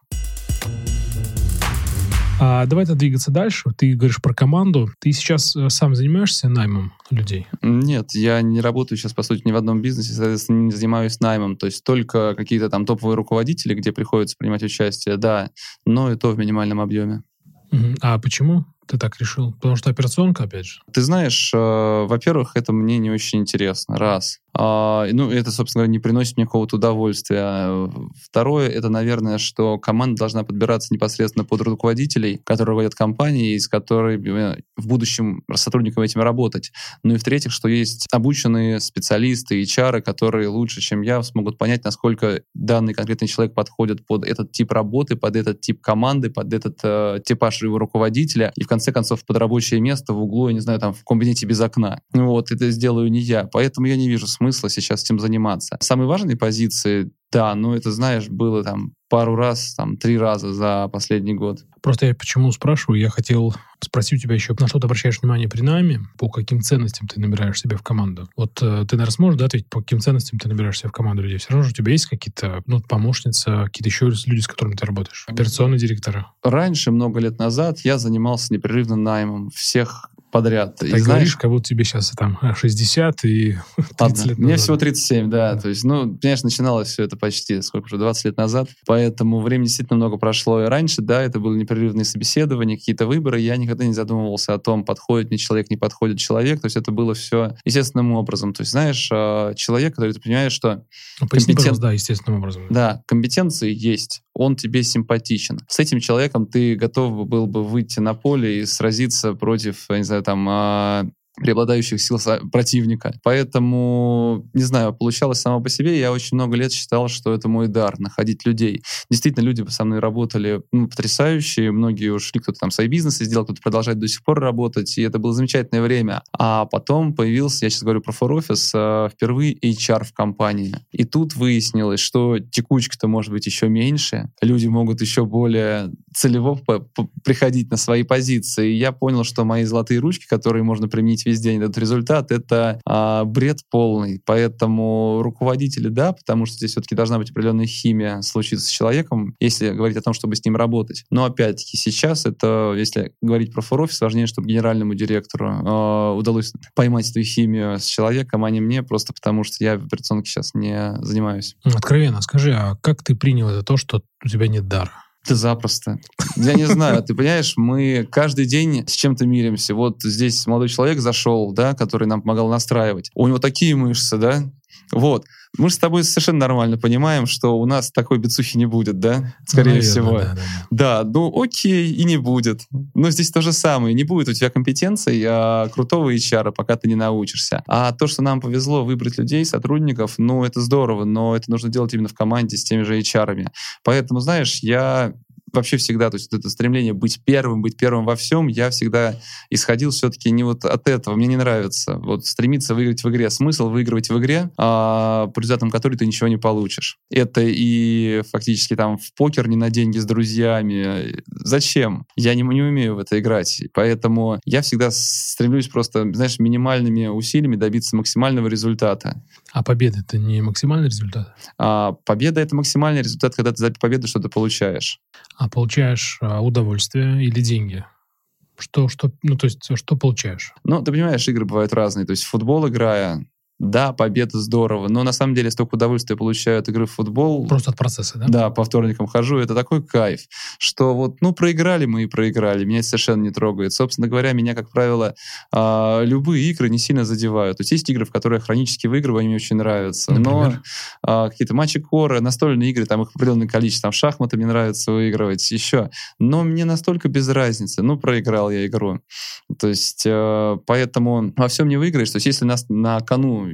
S2: А давай тогда двигаться дальше. Ты говоришь про команду. Ты сейчас э, сам занимаешься наймом людей?
S1: Нет, я не работаю сейчас, по сути, ни в одном бизнесе, соответственно, не занимаюсь наймом. То есть только какие-то там топовые руководители, где приходится принимать участие, да, но и то в минимальном объеме.
S2: А почему ты так решил? Потому что операционка, опять же.
S1: Ты знаешь, э, во-первых, это мне не очень интересно, раз. А, ну, это, собственно говоря, не приносит мне какого-то удовольствия. Второе, это, наверное, что команда должна подбираться непосредственно под руководителей, которые руководят компанией, с которыми в будущем с сотрудниками этим работать. Ну и в-третьих, что есть обученные специалисты, HR, которые лучше, чем я, смогут понять, насколько данный конкретный человек подходит под этот тип работы, под этот тип команды, под этот э, типаж его руководителя, и в конце концов под рабочее место в углу, я не знаю, там в кабинете без окна. Вот, это сделаю не я. Поэтому я не вижу смысла сейчас этим заниматься. Самые важные позиции, да, ну это, знаешь, было там пару раз, там три раза за последний год.
S2: Просто я почему спрашиваю? Я хотел спросить у тебя еще, на что ты обращаешь внимание при найме, по каким ценностям ты набираешь себе в команду. Вот э, ты, наверное, сможешь да, ответить, по каким ценностям ты набираешь себе в команду людей? Все равно же у тебя есть какие-то, ну, помощницы, какие-то еще люди, с которыми ты работаешь? Операционные директора.
S1: Раньше, много лет назад, я занимался непрерывно наймом всех подряд.
S2: Ты
S1: И
S2: так
S1: знаешь,
S2: говоришь, как будто тебе сейчас там э, 60 и 30
S1: Ладно,
S2: лет
S1: Мне
S2: назад.
S1: всего 37, да.
S2: Да.
S1: То есть, ну, конечно, начиналось все это почти, сколько уже, 20 лет назад. Поэтому времени действительно много прошло. И раньше, да, это были непрерывные собеседования, какие-то выборы. Я никогда не задумывался о том, подходит мне человек, не подходит человек. То есть это было все естественным образом. То есть, знаешь, э, человек, который ты понимаешь, что
S2: Ну, поясни, пожалуйста, да, естественным образом.
S1: да, компетенции есть, он тебе симпатичен. С этим человеком ты готов был бы выйти на поле и сразиться против, не знаю, там, а, преобладающих сил противника. Поэтому, не знаю, получалось само по себе. Я очень много лет считал, что это мой дар, находить людей. Действительно, люди со мной работали ну, потрясающие. Многие ушли, кто-то там свои бизнесы сделал, кто-то продолжает до сих пор работать. И это было замечательное время. А потом появился, я сейчас говорю про фор-офис, э, впервые HR в компании. И тут выяснилось, что текучка-то может быть еще меньше. Люди могут еще более целево приходить на свои позиции. И я понял, что мои золотые ручки, которые можно применить везде, они дадут результат, это а, бред полный. Поэтому руководители, да, потому что здесь все-таки должна быть определенная химия случиться с человеком, если говорить о том, чтобы с ним работать. Но опять-таки сейчас это, если говорить про фор-офис, важнее, чтобы генеральному директору э, удалось поймать эту химию с человеком, а не мне, просто потому что я в операционке сейчас не занимаюсь.
S2: Откровенно скажи, а как ты принял это то, что у тебя нет дара?
S1: Ты запросто. Я не знаю, ты понимаешь, мы каждый день с чем-то миримся. Вот здесь молодой человек зашел, да, который нам помогал настраивать. У него такие мышцы, да? Вот. Мы же с тобой совершенно нормально понимаем, что у нас такой бицухи не будет, да? Скорее
S2: Наверное,
S1: всего.
S2: да, да, да.
S1: Да, ну окей, и не будет. Но здесь то же самое. Не будет у тебя компетенций а, крутого HR, пока ты не научишься. А то, что нам повезло выбрать людей, сотрудников, ну это здорово, но это нужно делать именно в команде с теми же HR. Поэтому, знаешь, я вообще всегда, то есть вот это стремление быть первым, быть первым во всем, я всегда исходил все-таки не вот от этого. Мне не нравится вот стремиться выиграть в игре. Смысл выигрывать в игре, а, по результатам которой ты ничего не получишь. Это и фактически там в покер не на деньги с друзьями. Зачем? Я не, не умею в это играть. Поэтому я всегда стремлюсь просто, знаешь, минимальными усилиями добиться максимального результата.
S2: А победа это не максимальный результат,
S1: А победа — это максимальный результат, когда ты за победу что-то получаешь.
S2: а получаешь а, удовольствие или деньги. Что, что, ну, то есть, что получаешь?
S1: Ну, ты понимаешь, игры бывают разные. То есть футбол играя, да, победа здорово, но на самом деле столько удовольствия получаю от игры в футбол.
S2: Просто от процесса, да?
S1: Да, по вторникам хожу, это такой кайф, что вот, ну, проиграли мы и проиграли, меня это совершенно не трогает. Собственно говоря, меня, как правило, а, любые игры не сильно задевают. То есть есть игры, в которые я хронически выигрываю, они мне очень нравятся. Но
S2: Например?
S1: а, какие-то матчи коры, настольные игры, там их определенное количество, там шахматы мне нравится выигрывать, еще. Но мне настолько без разницы, ну, проиграл я игру. То есть, э, поэтому во всем не выиграешь. То есть, если нас на кону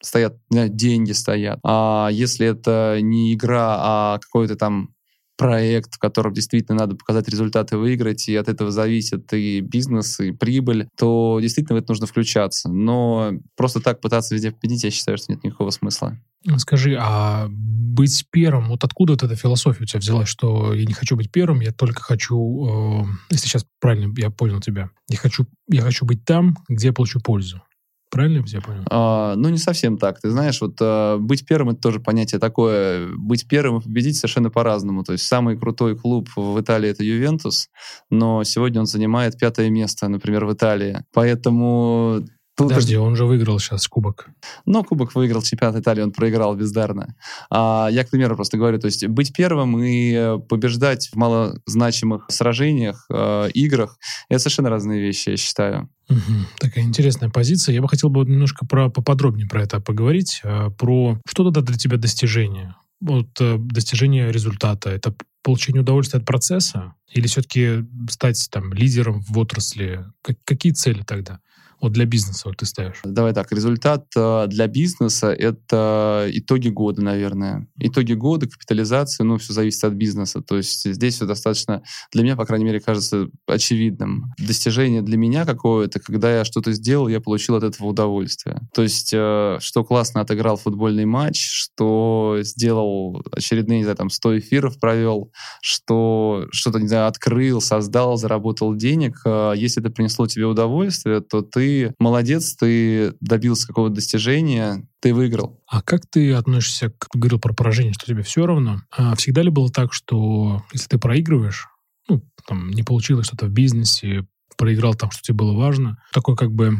S1: стоят, не знаю, деньги стоят. А если это не игра, а какой-то там проект, в котором действительно надо показать результаты, выиграть, и от этого зависит и бизнес, и прибыль, то действительно в это нужно включаться. Но просто так пытаться везде победить, я считаю, что нет никакого смысла.
S2: Скажи, а быть первым, вот откуда вот эта философия у тебя взялась, что я не хочу быть первым, я только хочу, э, если сейчас правильно я понял тебя, я хочу, я хочу быть там, где я получу пользу. Правильно я понял?
S1: А, ну, не совсем так. Ты знаешь, вот а, быть первым — это тоже понятие такое. Быть первым и победить совершенно по-разному. То есть самый крутой клуб в Италии — это Ювентус, но сегодня он занимает пятое место, например, в Италии. Поэтому
S2: Тут Подожди, он же выиграл сейчас кубок.
S1: Ну, кубок выиграл чемпионат Италии, он проиграл бездарно. А, я, к примеру, просто говорю, то есть быть первым и побеждать в малозначимых сражениях, э, играх, это совершенно разные вещи, я считаю.
S2: Угу. Такая интересная позиция. Я бы хотел бы немножко про, поподробнее про это поговорить, э, про что тогда для тебя достижение? Вот э, достижение результата, это получение удовольствия от процесса или все-таки стать там лидером в отрасли? Как, какие цели тогда? Вот для бизнеса вот ты ставишь?
S1: Давай так, результат э, для бизнеса — это итоги года, наверное. Итоги года, капитализация, ну, все зависит от бизнеса. То есть здесь все достаточно, для меня, по крайней мере, кажется очевидным. Достижение для меня какое-то, когда я что-то сделал, я получил от этого удовольствие. То есть, э, что классно отыграл футбольный матч, что сделал очередные, не знаю, там, 100 эфиров провел, что что-то, не знаю, открыл, создал, заработал денег. Э, если это принесло тебе удовольствие, то ты молодец, ты добился какого-то достижения, ты выиграл.
S2: А как ты относишься, к, говорил про поражение, что тебе все равно? А всегда ли было так, что если ты проигрываешь, ну, там, не получилось что-то в бизнесе, проиграл там, что тебе было важно, такое как бы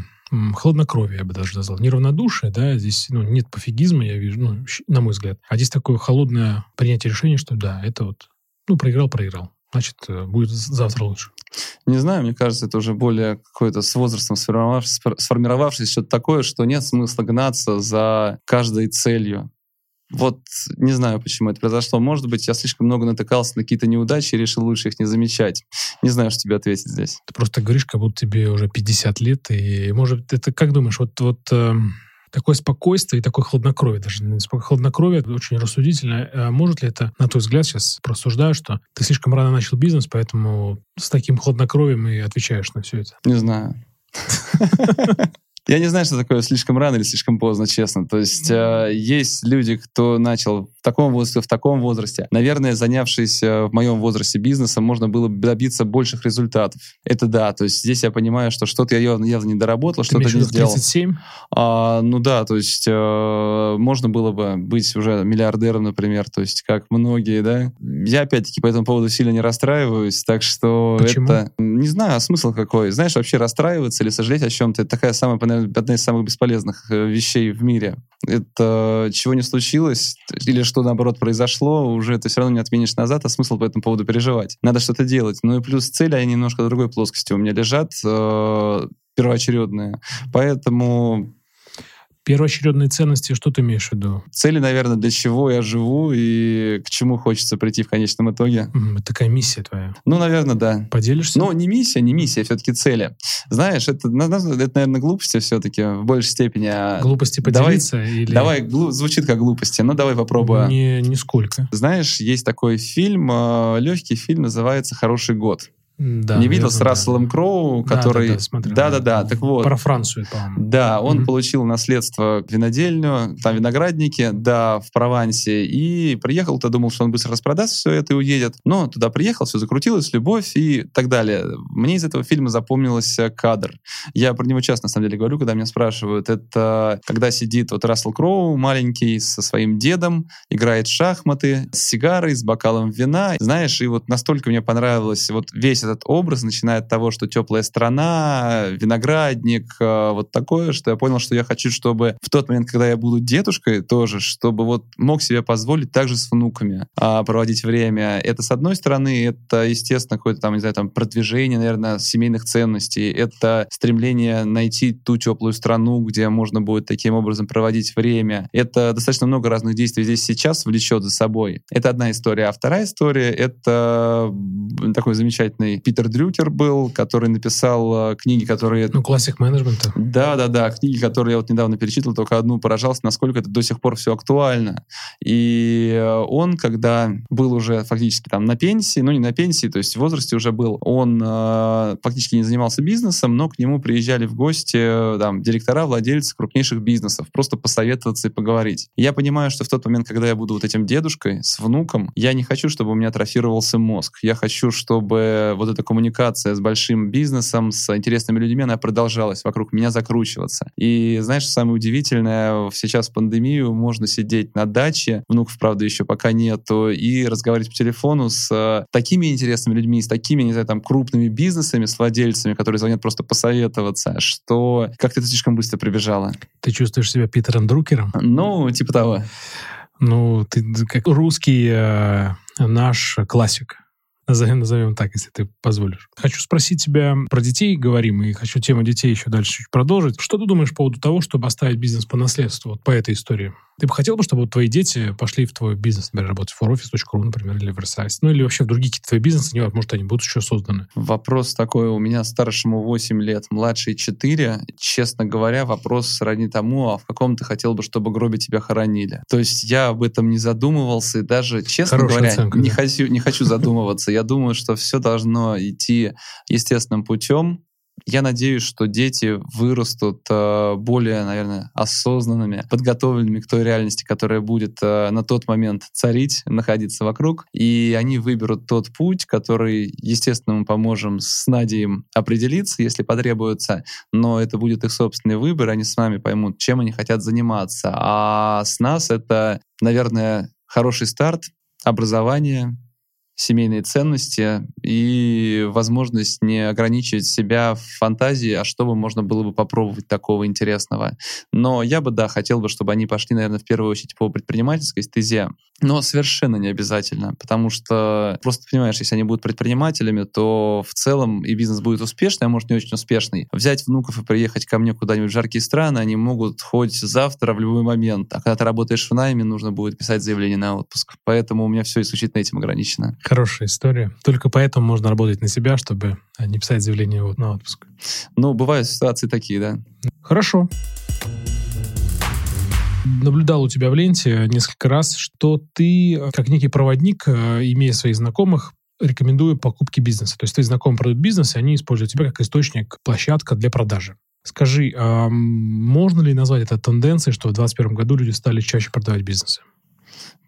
S2: хладнокровие, я бы даже назвал. Неравнодушие, да, здесь ну, нет пофигизма, я вижу, ну, на мой взгляд. А здесь такое холодное принятие решения, что да, это вот, ну, проиграл, проиграл. Значит, э, будет завтра лучше.
S1: Не знаю, мне кажется, это уже более какое-то с возрастом сформировавшись, сформировавшись что-то такое, что нет смысла гнаться за каждой целью. Вот не знаю, почему это произошло. Может быть, я слишком много натыкался на какие-то неудачи и решил лучше их не замечать. Не знаю, что тебе ответить здесь.
S2: Ты просто говоришь, как будто тебе уже 50 лет, и может, это как думаешь, вот, вот э, такое спокойствие и такое хладнокровие, даже хладнокровие очень рассудительно. А может ли это, на твой взгляд, сейчас просуждаю, что ты слишком рано начал бизнес, поэтому с таким хладнокровием и отвечаешь на все это?
S1: Не знаю. Я не знаю, что такое слишком рано или слишком поздно, честно. То есть э, есть люди, кто начал в таком возрасте, в таком возрасте. Наверное, занявшись э, в моем возрасте бизнесом, можно было бы добиться больших результатов. Это да. То есть здесь я понимаю, что что-то я явно, явно не доработал, что-то не сделал.
S2: 37?
S1: А, ну да, то есть э, можно было бы быть уже миллиардером, например, то есть как многие, да. Я опять-таки по этому поводу сильно не расстраиваюсь, так что
S2: Почему?
S1: это... Не знаю, а смысл какой. Знаешь, вообще расстраиваться или сожалеть о чем-то, это такая самая, одна из самых бесполезных э, вещей в мире. Это чего не случилось, или что, наоборот, произошло, уже ты все равно не отменишь назад, а смысл по этому поводу переживать. Надо что-то делать. Ну и плюс цели, они немножко в другой плоскости у меня лежат, э, первоочередные. Поэтому
S2: Первоочередные ценности, что ты имеешь в виду?
S1: Цели, наверное, для чего я живу и к чему хочется прийти в конечном итоге.
S2: Это такая миссия твоя.
S1: Ну, наверное, да.
S2: Поделишься?
S1: Ну, не миссия, не миссия, все-таки цели. Знаешь, это, это наверное, глупости все-таки в большей степени. А
S2: глупости поделиться? Давай, или...
S1: давай глу... звучит как глупости, но давай попробуем.
S2: Не, нисколько.
S1: Знаешь, есть такой фильм, э, легкий фильм, называется «Хороший год».
S2: Да,
S1: не видел с Расселом да. Кроу, который... Да-да-да, так вот.
S2: Про Францию, по-моему.
S1: Да, он mm-hmm. получил наследство винодельню, там виноградники, да, в Провансе, и приехал, то думал, что он быстро распродаст все это и уедет. Но туда приехал, все закрутилось, любовь и так далее. Мне из этого фильма запомнился кадр. Я про него часто, на самом деле, говорю, когда меня спрашивают. Это когда сидит вот Рассел Кроу, маленький, со своим дедом, играет в шахматы, с сигарой, с бокалом вина. Знаешь, и вот настолько мне понравилось вот весь этот образ, начиная от того, что теплая страна, виноградник, э, вот такое, что я понял, что я хочу, чтобы в тот момент, когда я буду дедушкой тоже, чтобы вот мог себе позволить также с внуками а, проводить время. Это, с одной стороны, это, естественно, какое-то там, не знаю, там продвижение, наверное, семейных ценностей, это стремление найти ту теплую страну, где можно будет таким образом проводить время. Это достаточно много разных действий здесь сейчас влечет за собой. Это одна история. А вторая история — это такой замечательный Питер Дрюкер был, который написал э, книги, которые...
S2: Ну, классик менеджмента.
S1: Да-да-да, книги, которые я вот недавно перечитывал, только одну поражался, насколько это до сих пор все актуально. И э, он, когда был уже фактически там на пенсии, ну не на пенсии, то есть в возрасте уже был, он э, фактически не занимался бизнесом, но к нему приезжали в гости э, там директора, владельцы крупнейших бизнесов, просто посоветоваться и поговорить. Я понимаю, что в тот момент, когда я буду вот этим дедушкой с внуком, я не хочу, чтобы у меня атрофировался мозг. Я хочу, чтобы вот эта коммуникация с большим бизнесом, с интересными людьми, она продолжалась вокруг меня закручиваться. И знаешь, самое удивительное, сейчас в пандемию можно сидеть на даче, внуков, правда, еще пока нету, и разговаривать по телефону с э, такими интересными людьми, с такими, не знаю, там, крупными бизнесами, с владельцами, которые звонят просто посоветоваться, что как-то это слишком быстро прибежало.
S2: Ты чувствуешь себя Питером Друкером?
S1: Ну, типа того.
S2: Ну, ты как русский э, наш классик. Назовем, назовем так, если ты позволишь. Хочу спросить тебя про детей, говорим, и хочу тему детей еще дальше чуть продолжить. Что ты думаешь по поводу того, чтобы оставить бизнес по наследству, вот по этой истории? Ты бы хотел бы, чтобы твои дети пошли в твой бизнес, например, работать в foroffice.ru, например, или в Versailles, ну или вообще в другие какие-то твои бизнесы, не может, они будут еще созданы?
S1: Вопрос такой, у меня старшему 8 лет, младший 4. Честно говоря, вопрос сродни тому, а в каком ты хотел бы, чтобы гробе тебя хоронили. То есть я об этом не задумывался, и даже, честно Хорошая говоря, оценка, не, да. хочу, не хочу задумываться. Я думаю, что все должно идти естественным путем. Я надеюсь, что дети вырастут э, более, наверное, осознанными, подготовленными к той реальности, которая будет э, на тот момент царить, находиться вокруг, и они выберут тот путь, который, естественно, мы поможем с Надей им определиться, если потребуется, но это будет их собственный выбор, они с нами поймут, чем они хотят заниматься. А с нас это, наверное, хороший старт, образование, семейные ценности и возможность не ограничивать себя в фантазии, а что бы можно было бы попробовать такого интересного. Но я бы, да, хотел бы, чтобы они пошли, наверное, в первую очередь по предпринимательской стезе, но совершенно не обязательно, потому что просто понимаешь, если они будут предпринимателями, то в целом и бизнес будет успешный, а может не очень успешный. Взять внуков и приехать ко мне куда-нибудь в жаркие страны, они могут хоть завтра в любой момент. А когда ты работаешь в найме, нужно будет писать заявление на отпуск. Поэтому у меня все исключительно этим ограничено.
S2: Хорошая история. Только поэтому можно работать на себя, чтобы не писать заявление на отпуск.
S1: Ну, бывают ситуации такие, да.
S2: Хорошо. Наблюдал у тебя в ленте несколько раз, что ты, как некий проводник, э, имея своих знакомых, рекомендую покупки бизнеса. То есть ты знакомый продают бизнес, и они используют тебя как источник, площадка для продажи. Скажи, а можно ли назвать это тенденцией, что в 2021 году люди стали чаще продавать бизнесы?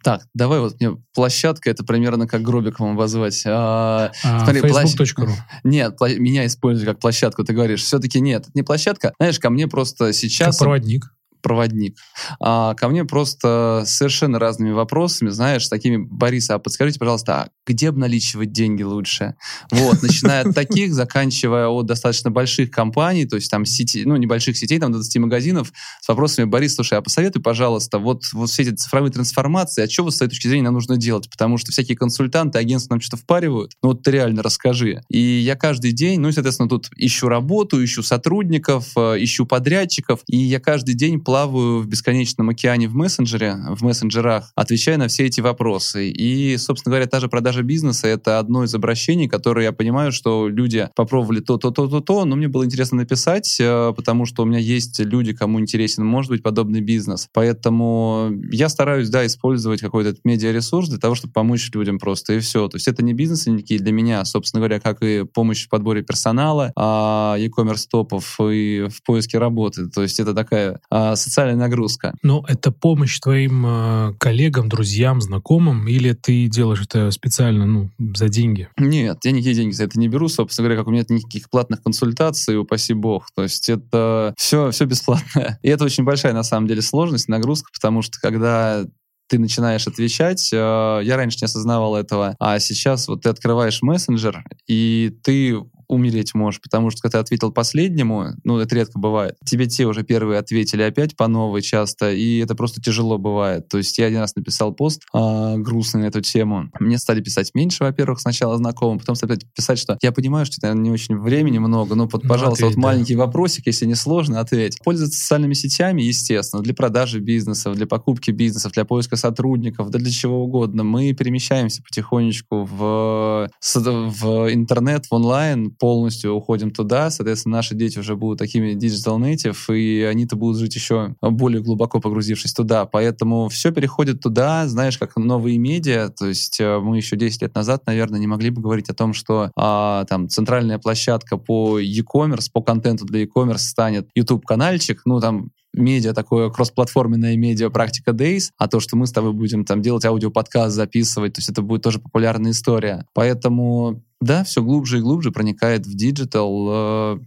S1: Так, давай вот мне площадка, это примерно как гробиком обозвать.
S2: А, а, смотри, Facebook.ru. Площ...
S1: Нет, пла... меня используют как площадку, ты говоришь. Все-таки нет, это не площадка. Знаешь, ко мне просто сейчас...
S2: Как проводник
S1: проводник. А ко мне просто совершенно разными вопросами, знаешь, такими, Борис, а подскажите, пожалуйста, а где обналичивать деньги лучше? Вот, начиная от таких, заканчивая от достаточно больших компаний, то есть там сети, ну, небольших сетей, там до 20 магазинов, с вопросами, Борис, слушай, а посоветуй, пожалуйста, вот, вот все эти цифровые трансформации, а что вот с этой точки зрения нам нужно делать? Потому что всякие консультанты, агентства нам что-то впаривают. Ну, вот ты реально расскажи. И я каждый день, ну, соответственно, тут ищу работу, ищу сотрудников, э, ищу подрядчиков, и я каждый день плаваю в бесконечном океане в мессенджере, в мессенджерах, отвечая на все эти вопросы. И, собственно говоря, та же продажа бизнеса — это одно из обращений, которое я понимаю, что люди попробовали то, то, то, то, то, но мне было интересно написать, э, потому что у меня есть люди, кому интересен, может быть, подобный бизнес. Поэтому я стараюсь, да, использовать какой-то медиаресурс для того, чтобы помочь людям просто, и все. То есть это не бизнес никакие для меня, собственно говоря, как и помощь в подборе персонала, а e-commerce топов и в поиске работы. То есть это такая а, социальная нагрузка.
S2: Но это помощь твоим э, коллегам, друзьям, знакомым, или ты делаешь это специально, ну, за деньги?
S1: Нет, я никакие деньги за это не беру, собственно говоря, как у меня нет никаких платных консультаций, упаси бог. То есть это все, все бесплатное. И это очень большая, на самом деле, сложность, нагрузка, потому что когда ты начинаешь отвечать. Э, я раньше не осознавал этого, а сейчас вот ты открываешь мессенджер, и ты умереть можешь, потому что когда ты ответил последнему, ну, это редко бывает, тебе те уже первые ответили опять по новой часто, и это просто тяжело бывает. То есть я один раз написал пост э, грустный на эту тему. Мне стали писать меньше, во-первых, сначала знакомым, потом стали писать, что я понимаю, что это не очень времени много, но, вот, ну, пожалуйста, ответь, вот да. маленький вопросик, если не сложно, ответь. Пользоваться социальными сетями, естественно, для продажи бизнесов, для покупки бизнесов, для поиска сотрудников, да для чего угодно. Мы перемещаемся потихонечку в, в интернет, в онлайн, полностью уходим туда, соответственно, наши дети уже будут такими digital native, и они-то будут жить еще более глубоко погрузившись туда. Поэтому все переходит туда, знаешь, как новые медиа. То есть э, мы еще 10 лет назад, наверное, не могли бы говорить о том, что а, там центральная площадка по e-commerce, по контенту для e-commerce станет YouTube-канальчик. Ну, там медиа, такое кроссплатформенное медиа Практика Days, а то, что мы с тобой будем там делать аудиоподкаст, записывать, то есть это будет тоже популярная история. Поэтому да, все глубже и глубже проникает в digital.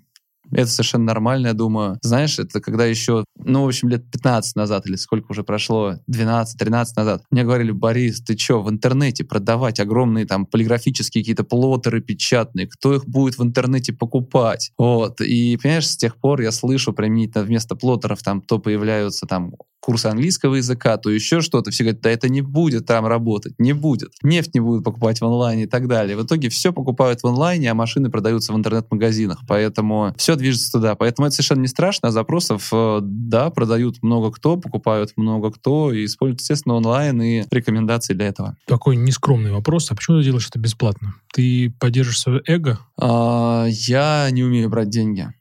S1: Это совершенно нормально, я думаю. Знаешь, это когда еще, ну, в общем, лет 15 назад или сколько уже прошло, 12-13 назад, мне говорили, Борис, ты что, в интернете продавать огромные там полиграфические какие-то плоттеры печатные, кто их будет в интернете покупать? Вот. И, понимаешь, с тех пор я слышу применительно вместо плоттеров там то появляются там курсы английского языка, то еще что-то. Все говорят, да это не будет там работать, не будет. Нефть не будут покупать в онлайне и так далее. В итоге все покупают в онлайне, а машины продаются в интернет-магазинах. Поэтому все движется туда. Поэтому это совершенно не страшно. А запросов, э, да, продают много кто, покупают много кто и используют, естественно, онлайн и рекомендации для этого.
S2: Такой нескромный вопрос. А почему ты делаешь это бесплатно? Ты поддерживаешь свое эго?
S1: А, я не умею брать деньги.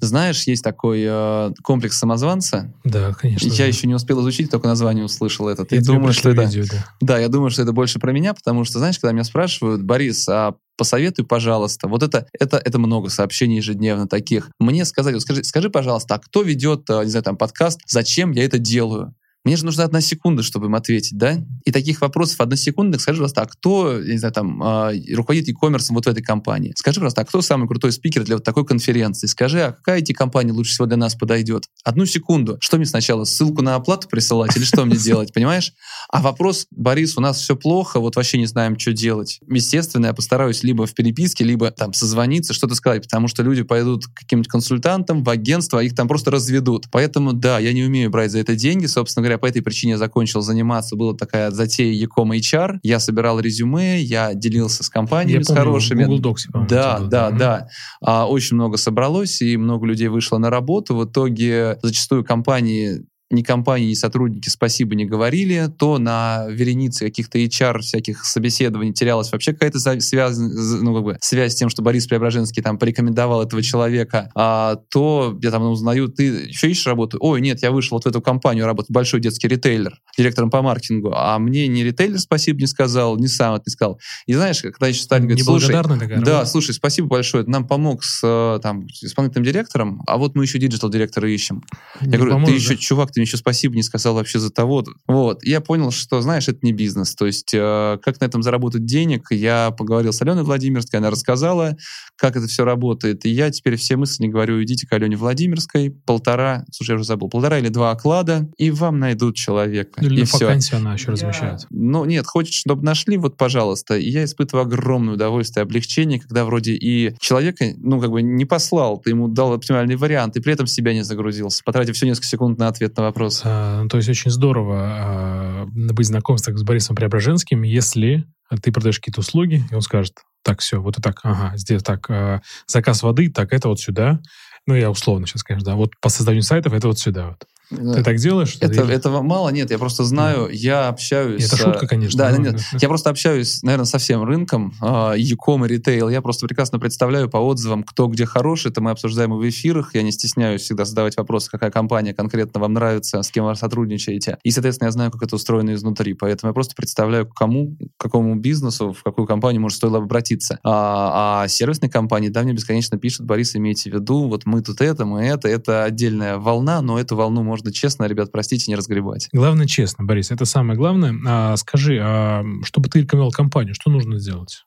S1: Знаешь, есть такой э, комплекс самозванца.
S2: Да, конечно.
S1: Я
S2: да.
S1: еще не успел изучить, только название услышал это. Я думаю, что это... Видео, да. да, я думаю, что это больше про меня, потому что, знаешь, когда меня спрашивают, Борис, а посоветуй, пожалуйста. Вот это, это, это много сообщений ежедневно таких. Мне сказать, вот скажи, скажи, пожалуйста, а кто ведет, э, не знаю, там, подкаст, зачем я это делаю? Мне же нужна одна секунда, чтобы им ответить, да? И таких вопросов односекундных, скажи, пожалуйста, а кто, я не знаю, там, э, руководит e-commerce вот в этой компании? Скажи, пожалуйста, а кто самый крутой спикер для вот такой конференции? Скажи, а какая эти компания лучше всего для нас подойдет? Одну секунду. Что мне сначала, ссылку на оплату присылать или что мне делать, понимаешь? А вопрос, Борис, у нас все плохо, вот вообще не знаем, что делать. Естественно, я постараюсь либо в переписке, либо там созвониться, что-то сказать, потому что люди пойдут к каким-нибудь консультантам в агентство, а их там просто разведут. Поэтому, да, я не умею брать за это деньги, собственно говоря, по этой причине я закончил заниматься. Была такая затея Ecom HR. Я собирал резюме, я делился с компаниями, я с помню, хорошими.
S2: Google Docs,
S1: да, да, да, да. А, очень много собралось, и много людей вышло на работу. В итоге зачастую компании ни компании, ни сотрудники спасибо не говорили, то на веренице каких-то HR всяких собеседований терялась вообще какая-то связь, ну, как бы, связь с тем, что Борис Преображенский там порекомендовал этого человека, а, то я там узнаю, ты еще ищешь работу? Ой, нет, я вышел вот в эту компанию работать, большой детский ритейлер, директором по маркетингу, а мне не ритейлер спасибо не сказал, не сам это не сказал. И знаешь, когда еще стали говорить, слушай, такая да, слушай, спасибо большое, нам помог с э, там, исполнительным директором, а вот мы еще digital-директора ищем. Не я говорю, поможет, ты еще, да? чувак, ты мне еще спасибо не сказал вообще за того. Вот. Я понял, что, знаешь, это не бизнес. То есть, э, как на этом заработать денег, я поговорил с Аленой Владимирской, она рассказала, как это все работает. И я теперь все мысли не говорю, идите к Алене Владимирской, полтора, слушай, я уже забыл, полтора или два оклада, и вам найдут человека.
S2: Или
S1: и
S2: на
S1: все.
S2: вакансию она еще размещает.
S1: Ну, нет, хочешь, чтобы нашли, вот, пожалуйста. И я испытываю огромное удовольствие, облегчение, когда вроде и человека, ну, как бы не послал, ты ему дал оптимальный вариант, и при этом себя не загрузился, потратив все несколько секунд на ответ на вопрос.
S2: А, то есть очень здорово а, быть знакомством с Борисом Преображенским, если ты продаешь какие-то услуги, и он скажет, так, все, вот и так, ага, здесь так, э, заказ воды, так, это вот сюда. Ну, я условно сейчас, конечно, да, вот по созданию сайтов это вот сюда вот. Ты так делаешь?
S1: Это, или? этого мало, нет, я просто знаю, да. я общаюсь...
S2: Это шутка, конечно.
S1: Да, но, нет, да. я просто общаюсь, наверное, со всем рынком, э, и ритейл, я просто прекрасно представляю по отзывам, кто где хороший, это мы обсуждаем в эфирах, я не стесняюсь всегда задавать вопросы, какая компания конкретно вам нравится, с кем вы сотрудничаете, и, соответственно, я знаю, как это устроено изнутри, поэтому я просто представляю, кому, к какому бизнесу, в какую компанию, может, стоило обратиться. А, а сервисные компании, да, мне бесконечно пишут, Борис, имейте в виду, вот мы тут это, мы это, это отдельная волна, но эту волну можно можно честно, ребят, простите, не разгребать.
S2: Главное честно, Борис, это самое главное. А, скажи, а, чтобы ты рекомендовал компанию, что нужно сделать?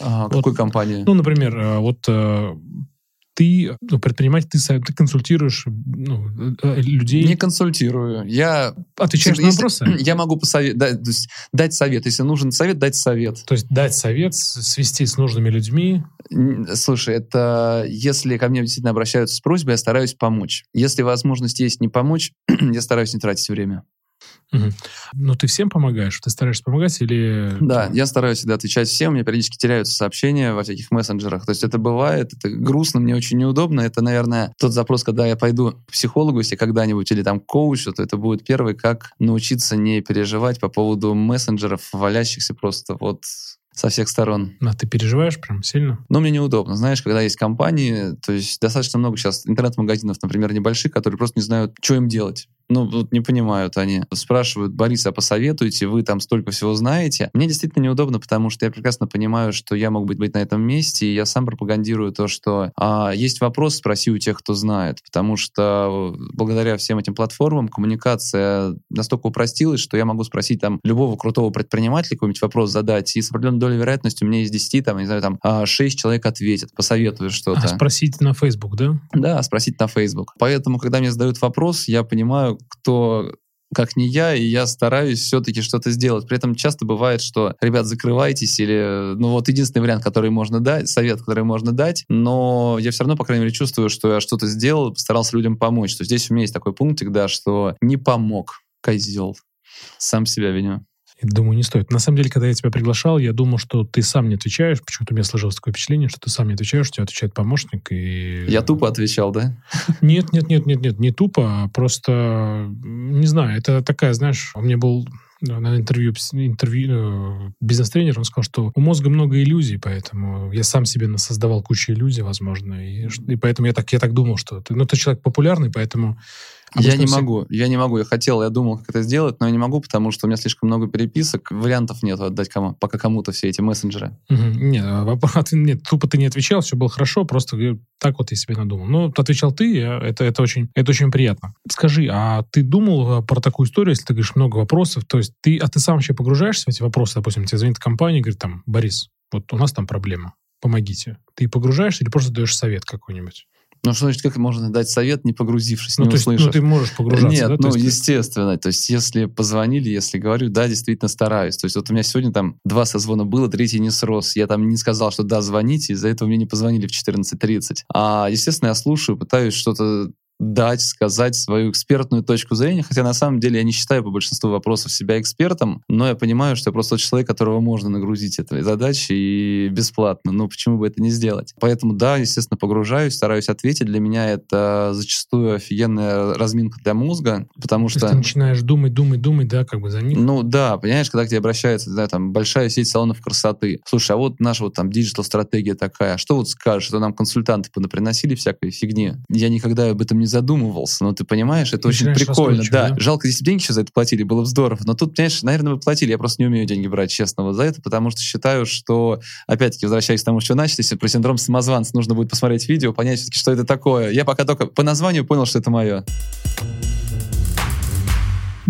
S1: А, вот, какой компании?
S2: Ну, например, а, вот э, ты ну, предприниматель, ты, ты консультируешь ну, э, э, людей.
S1: Не консультирую. Я
S2: отвечаешь если, на вопросы.
S1: Я могу посовет, да, то есть дать совет. Если нужен совет, дать совет.
S2: То есть дать совет, свести с нужными людьми.
S1: Слушай, это если ко мне действительно обращаются с просьбой, я стараюсь помочь. Если возможность есть не помочь, я стараюсь не тратить время.
S2: Угу. Ну, ты всем помогаешь? Ты стараешься помогать или...
S1: Да, я стараюсь всегда отвечать всем. У меня периодически теряются сообщения во всяких мессенджерах. То есть это бывает, это грустно, мне очень неудобно. Это, наверное, тот запрос, когда я пойду к психологу, если когда-нибудь, или там к коучу, то это будет первый, как научиться не переживать по поводу мессенджеров, валящихся просто вот со всех сторон.
S2: А ты переживаешь прям сильно?
S1: Ну, мне неудобно. Знаешь, когда есть компании, то есть достаточно много сейчас интернет-магазинов, например, небольших, которые просто не знают, что им делать ну, вот не понимают они. Спрашивают, Борис, а посоветуйте, вы там столько всего знаете. Мне действительно неудобно, потому что я прекрасно понимаю, что я мог быть, быть на этом месте, и я сам пропагандирую то, что а, есть вопрос, спроси у тех, кто знает, потому что благодаря всем этим платформам коммуникация настолько упростилась, что я могу спросить там любого крутого предпринимателя какой-нибудь вопрос задать, и с определенной долей вероятности у меня из 10, там, не знаю, там 6 а, человек ответят, посоветуют что-то. А
S2: спросить на Facebook, да?
S1: Да, спросить на Facebook. Поэтому, когда мне задают вопрос, я понимаю, кто как не я, и я стараюсь все-таки что-то сделать. При этом часто бывает, что, ребят, закрывайтесь, или, ну вот единственный вариант, который можно дать, совет, который можно дать, но я все равно, по крайней мере, чувствую, что я что-то сделал, постарался людям помочь. То здесь у меня есть такой пунктик, да, что не помог, козел. Сам себя виню.
S2: Думаю, не стоит. На самом деле, когда я тебя приглашал, я думал, что ты сам не отвечаешь. Почему-то у меня сложилось такое впечатление, что ты сам не отвечаешь, у тебя отвечает помощник. И...
S1: Я тупо отвечал, да?
S2: Нет, нет, нет, нет, нет, не тупо, а просто, не знаю, это такая, знаешь, у меня был на интервью, интервью э, бизнес-тренер, он сказал, что у мозга много иллюзий, поэтому я сам себе создавал кучу иллюзий, возможно, и, и поэтому я так, я так думал, что ты, ну, ты человек популярный, поэтому
S1: я не все... могу, я не могу. Я хотел, я думал, как это сделать, но я не могу, потому что у меня слишком много переписок, вариантов нет отдать кому, пока кому-то все эти мессенджеры.
S2: Угу. Нет, а нет, тупо ты не отвечал, все было хорошо, просто так вот я себе надумал. Ну, отвечал ты, это, это, очень, это очень приятно. Скажи, а ты думал а, про такую историю, если ты говоришь много вопросов, то есть ты, а ты сам вообще погружаешься в эти вопросы, допустим, тебе звонит компания и говорит, там, Борис, вот у нас там проблема, помогите. Ты погружаешься или просто даешь совет какой-нибудь?
S1: Ну, что значит, как можно дать совет, не погрузившись,
S2: ну,
S1: не
S2: то есть,
S1: услышав?
S2: Ну, ты можешь погружаться,
S1: Нет,
S2: да?
S1: ну,
S2: есть...
S1: естественно. То есть, если позвонили, если говорю, да, действительно стараюсь. То есть, вот у меня сегодня там два созвона было, третий не срос. Я там не сказал, что да, звоните, из-за этого мне не позвонили в 14.30. А, естественно, я слушаю, пытаюсь что-то дать, сказать свою экспертную точку зрения, хотя на самом деле я не считаю по большинству вопросов себя экспертом, но я понимаю, что я просто тот человек, которого можно нагрузить этой задачей и бесплатно, ну почему бы это не сделать? Поэтому да, естественно, погружаюсь, стараюсь ответить. Для меня это зачастую офигенная разминка для мозга, потому
S2: То
S1: что...
S2: ты начинаешь думать, думать, думать, да, как бы за них?
S1: Ну да, понимаешь, когда к тебе обращается, да, там, большая сеть салонов красоты. Слушай, а вот наша вот там диджитал-стратегия такая, что вот скажешь, что нам консультанты приносили всякой фигни? Я никогда об этом не задумывался, но ты понимаешь, это очень прикольно. Да. да, жалко, если бы деньги еще за это платили, было бы здорово. Но тут, понимаешь, наверное, бы платили. Я просто не умею деньги брать, честно, вот за это, потому что считаю, что, опять-таки, возвращаясь к тому, что начали, если про синдром самозванца нужно будет посмотреть видео, понять все-таки, что это такое. Я пока только по названию понял, что это мое.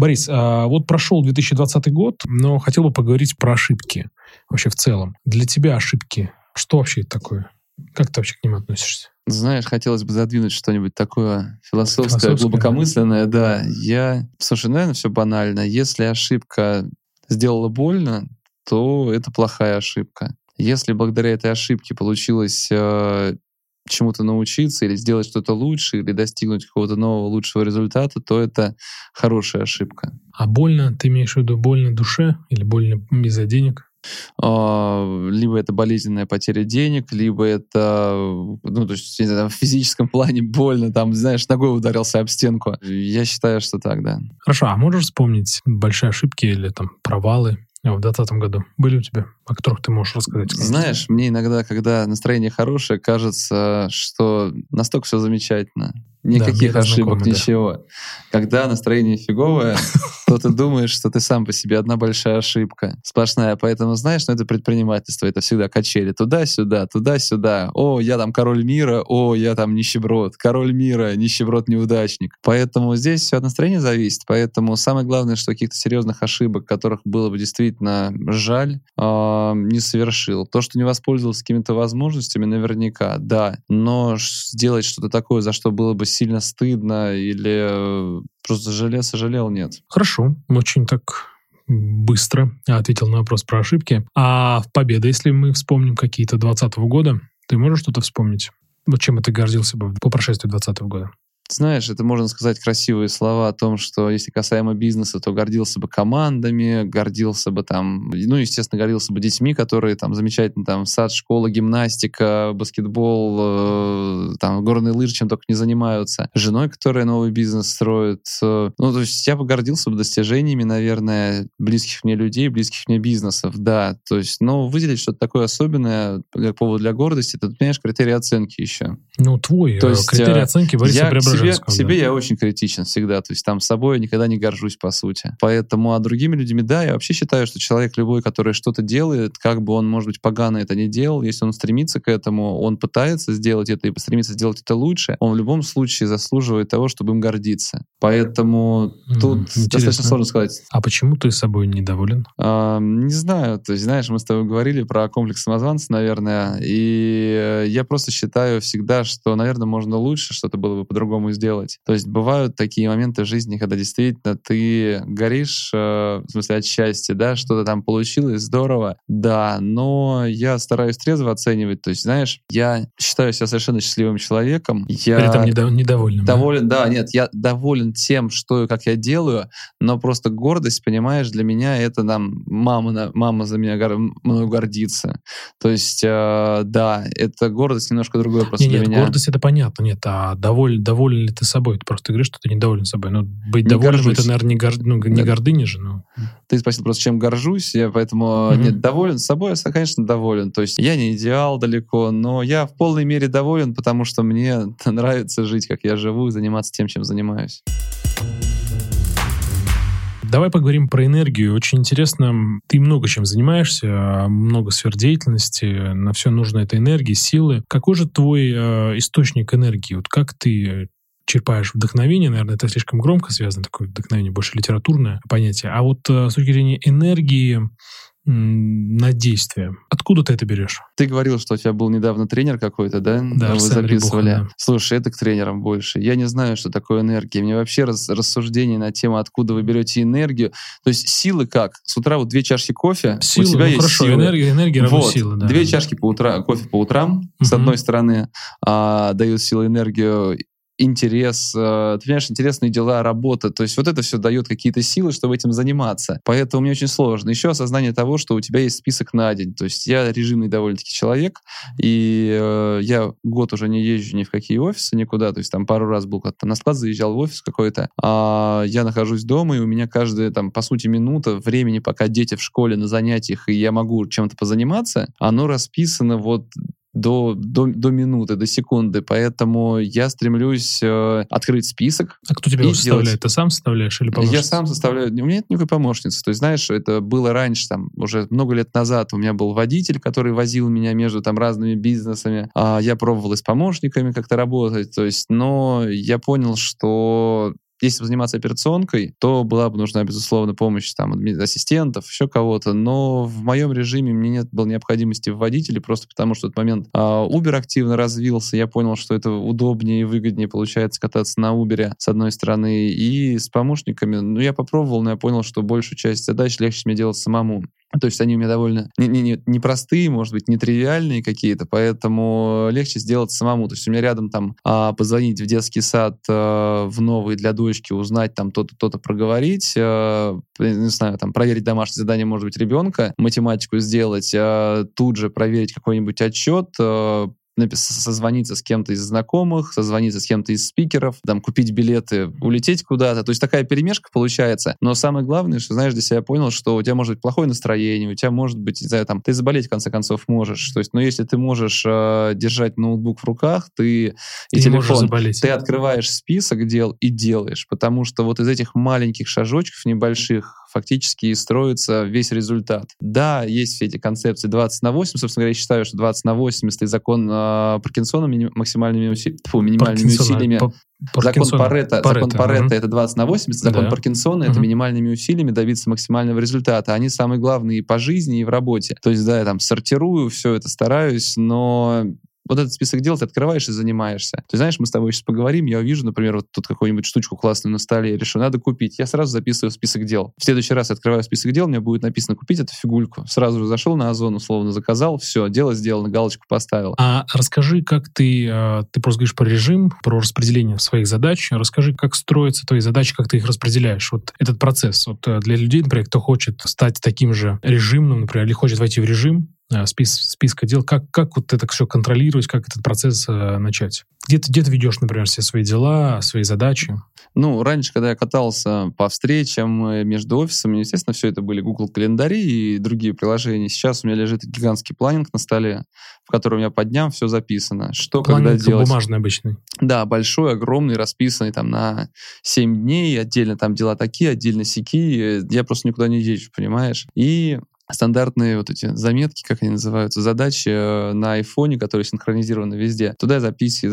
S2: Борис, а вот прошел 2020 год, но хотел бы поговорить про ошибки вообще в целом. Для тебя ошибки, что вообще это такое? Как ты вообще к ним относишься?
S1: Знаешь, хотелось бы задвинуть что-нибудь такое философское, философское глубокомысленное, да. Я, слушай, наверное, все банально. Если ошибка сделала больно, то это плохая ошибка. Если благодаря этой ошибке получилось э, чему-то научиться или сделать что-то лучше, или достигнуть какого-то нового лучшего результата, то это хорошая ошибка.
S2: А больно, ты имеешь в виду больно душе или больно из-за денег?
S1: А, либо это болезненная потеря денег, либо это, ну, то есть, знаю, в физическом плане больно, там, знаешь, ногой ударился об стенку. Я считаю, что так, да.
S2: Хорошо, а можешь вспомнить большие ошибки или там провалы в 2020 году были у тебя, о которых ты можешь рассказать?
S1: Знаешь, мне иногда, когда настроение хорошее, кажется, что настолько все замечательно. Никаких да, ошибок, ничего. Да. Когда настроение фиговое, то ты думаешь, что ты сам по себе одна большая ошибка. Сплошная. Поэтому, знаешь, ну это предпринимательство. Это всегда качели. Туда-сюда, туда-сюда. О, я там король мира. О, я там нищеброд. Король мира, нищеброд-неудачник. Поэтому здесь все от настроения зависит. Поэтому самое главное, что каких-то серьезных ошибок, которых было бы действительно жаль, э, не совершил. То, что не воспользовался какими-то возможностями, наверняка, да. Но сделать что-то такое, за что было бы сильно стыдно или э, просто жалел, сожалел, нет.
S2: Хорошо, очень так быстро ответил на вопрос про ошибки. А в победы, если мы вспомним какие-то 2020 года, ты можешь что-то вспомнить? Вот чем ты гордился бы по прошествии 2020 года?
S1: Знаешь, это можно сказать красивые слова о том, что если касаемо бизнеса, то гордился бы командами, гордился бы там, ну, естественно, гордился бы детьми, которые там замечательно там сад, школа, гимнастика, баскетбол, э, там горные лыжи, чем только не занимаются. Женой, которая новый бизнес строит. Э, ну, то есть я бы гордился бы достижениями, наверное, близких мне людей, близких мне бизнесов, да. То есть, но выделить что-то такое особенное как повод для гордости, это, понимаешь, критерий оценки еще.
S2: Ну, твой то есть, критерий э, оценки Бориса
S1: я себе, к себе я очень критичен всегда. То есть там с собой я никогда не горжусь, по сути. Поэтому, а другими людьми, да, я вообще считаю, что человек любой, который что-то делает, как бы он, может быть, погано это не делал, если он стремится к этому, он пытается сделать это и стремится сделать это лучше, он в любом случае заслуживает того, чтобы им гордиться. Поэтому тут Интересно. достаточно сложно сказать.
S2: А почему ты собой недоволен?
S1: А, не знаю. То есть, знаешь, мы с тобой говорили про комплекс самозванца, наверное, и я просто считаю всегда, что, наверное, можно лучше, что-то было бы по-другому сделать. То есть бывают такие моменты в жизни, когда действительно ты горишь, э, в смысле, от счастья, да, что-то там получилось, здорово, да, но я стараюсь трезво оценивать. То есть, знаешь, я считаю себя совершенно счастливым человеком. Я
S2: При этом недо- недовольным.
S1: Доволен, да? да, нет, я доволен тем, что как я делаю, но просто гордость, понимаешь, для меня это там мама, мама за меня гор, мною гордится. То есть, э, да, это гордость немножко другое просто
S2: нет,
S1: для
S2: нет,
S1: меня.
S2: гордость это понятно, нет, а доволен, доволен ли ты собой? Ты просто говоришь, что ты недоволен собой. Но быть не довольным горжусь. это, наверное, не, гор... ну, не гордыня же. Но...
S1: Ты спросил просто, чем горжусь, я поэтому mm-hmm. нет, доволен собой, я, конечно, доволен. То есть я не идеал далеко, но я в полной мере доволен, потому что мне нравится жить, как я живу, и заниматься тем, чем занимаюсь.
S2: Давай поговорим про энергию. Очень интересно, ты много чем занимаешься, много сфер деятельности, на все нужно эта энергия, силы. Какой же твой э, источник энергии? Вот как ты черпаешь вдохновение, наверное, это слишком громко связано, такое вдохновение, больше литературное понятие. А вот э, с точки зрения энергии, на действие. Откуда ты это берешь?
S1: Ты говорил, что у тебя был недавно тренер какой-то, да?
S2: Да,
S1: Вы записывали. Рябуха, да. Слушай, это к тренерам больше. Я не знаю, что такое энергия. Мне вообще раз, рассуждение на тему, откуда вы берете энергию. То есть силы как? С утра вот две чашки кофе,
S2: силы,
S1: у тебя
S2: ну,
S1: есть
S2: хорошо,
S1: силы.
S2: энергия, энергия равно
S1: вот,
S2: силы, да.
S1: Две чашки по утра, кофе по утрам, угу. с одной стороны, а, дают силу энергию интерес, э, ты понимаешь, интересные дела, работа. То есть вот это все дает какие-то силы, чтобы этим заниматься. Поэтому мне очень сложно. Еще осознание того, что у тебя есть список на день. То есть я режимный довольно-таки человек, и э, я год уже не езжу ни в какие офисы, никуда. То есть там пару раз был как-то на склад, заезжал в офис какой-то. А я нахожусь дома, и у меня каждая там, по сути, минута времени, пока дети в школе на занятиях, и я могу чем-то позаниматься, оно расписано вот до, до, до минуты, до секунды. Поэтому я стремлюсь э, открыть список.
S2: А кто тебя составляет? Делать... Ты сам составляешь или помощница?
S1: Я сам составляю. У меня нет никакой помощницы. То есть, знаешь, это было раньше, там, уже много лет назад у меня был водитель, который возил меня между там разными бизнесами. А я пробовал и с помощниками как-то работать. То есть, но я понял, что если заниматься операционкой, то была бы нужна, безусловно, помощь там, ассистентов, еще кого-то. Но в моем режиме мне нет было необходимости в водителе, просто потому что в этот момент а, Uber активно развился. Я понял, что это удобнее и выгоднее получается кататься на Uber, с одной стороны, и с помощниками. Ну, я попробовал, но я понял, что большую часть задач легче мне делать самому. То есть они у меня довольно непростые, не, не, не может быть, нетривиальные какие-то, поэтому легче сделать самому. То есть у меня рядом там а, позвонить в детский сад а, в новый для дочки, узнать там то-то, то-то проговорить, а, не знаю, там проверить домашнее задание, может быть, ребенка, математику сделать, а, тут же проверить какой-нибудь отчет, а, созвониться с кем-то из знакомых, созвониться с кем-то из спикеров, там, купить билеты, улететь куда-то. То есть такая перемешка получается. Но самое главное, что, знаешь, для себя понял, что у тебя может быть плохое настроение, у тебя может быть, не знаю, там, ты заболеть, в конце концов, можешь. То есть, но если ты можешь э, держать ноутбук в руках, ты,
S2: и ты телефон,
S1: ты открываешь список дел и делаешь. Потому что вот из этих маленьких шажочков небольших фактически строится весь результат. Да, есть все эти концепции 20 на 8. Собственно говоря, я считаю, что 20 на 80 и закон э, Паркинсона мини- максимальными уси... Фу, минимальными усилиями. По закон Паретта, Паретта, закон Паретта угу. это 20 на 80, закон да. Паркинсона угу. это минимальными усилиями добиться максимального результата. Они самые главные и по жизни, и в работе. То есть, да, я там сортирую, все это стараюсь, но вот этот список дел ты открываешь и занимаешься. Ты знаешь, мы с тобой сейчас поговорим, я увижу, например, вот тут какую-нибудь штучку классную на столе, я решу, надо купить. Я сразу записываю список дел. В следующий раз открываю список дел, меня будет написано купить эту фигульку. Сразу же зашел на Озон, условно заказал, все, дело сделано, галочку поставил.
S2: А расскажи, как ты, а, ты просто говоришь про режим, про распределение своих задач. Расскажи, как строятся твои задачи, как ты их распределяешь. Вот этот процесс. Вот э, для людей, например, кто хочет стать таким же режимным, например, или хочет войти в режим, спис, списка дел, как, как вот это все контролировать, как этот процесс э, начать? Где ты, где ты ведешь, например, все свои дела, свои задачи?
S1: Ну, раньше, когда я катался по встречам э, между офисами, естественно, все это были Google календари и другие приложения. Сейчас у меня лежит гигантский планинг на столе, в котором я по дням все записано. Что планинг когда делать?
S2: бумажный обычный?
S1: Да, большой, огромный, расписанный там на 7 дней, отдельно там дела такие, отдельно сики. Я просто никуда не езжу, понимаешь? И стандартные вот эти заметки, как они называются, задачи э, на айфоне, которые синхронизированы везде. Туда я запис,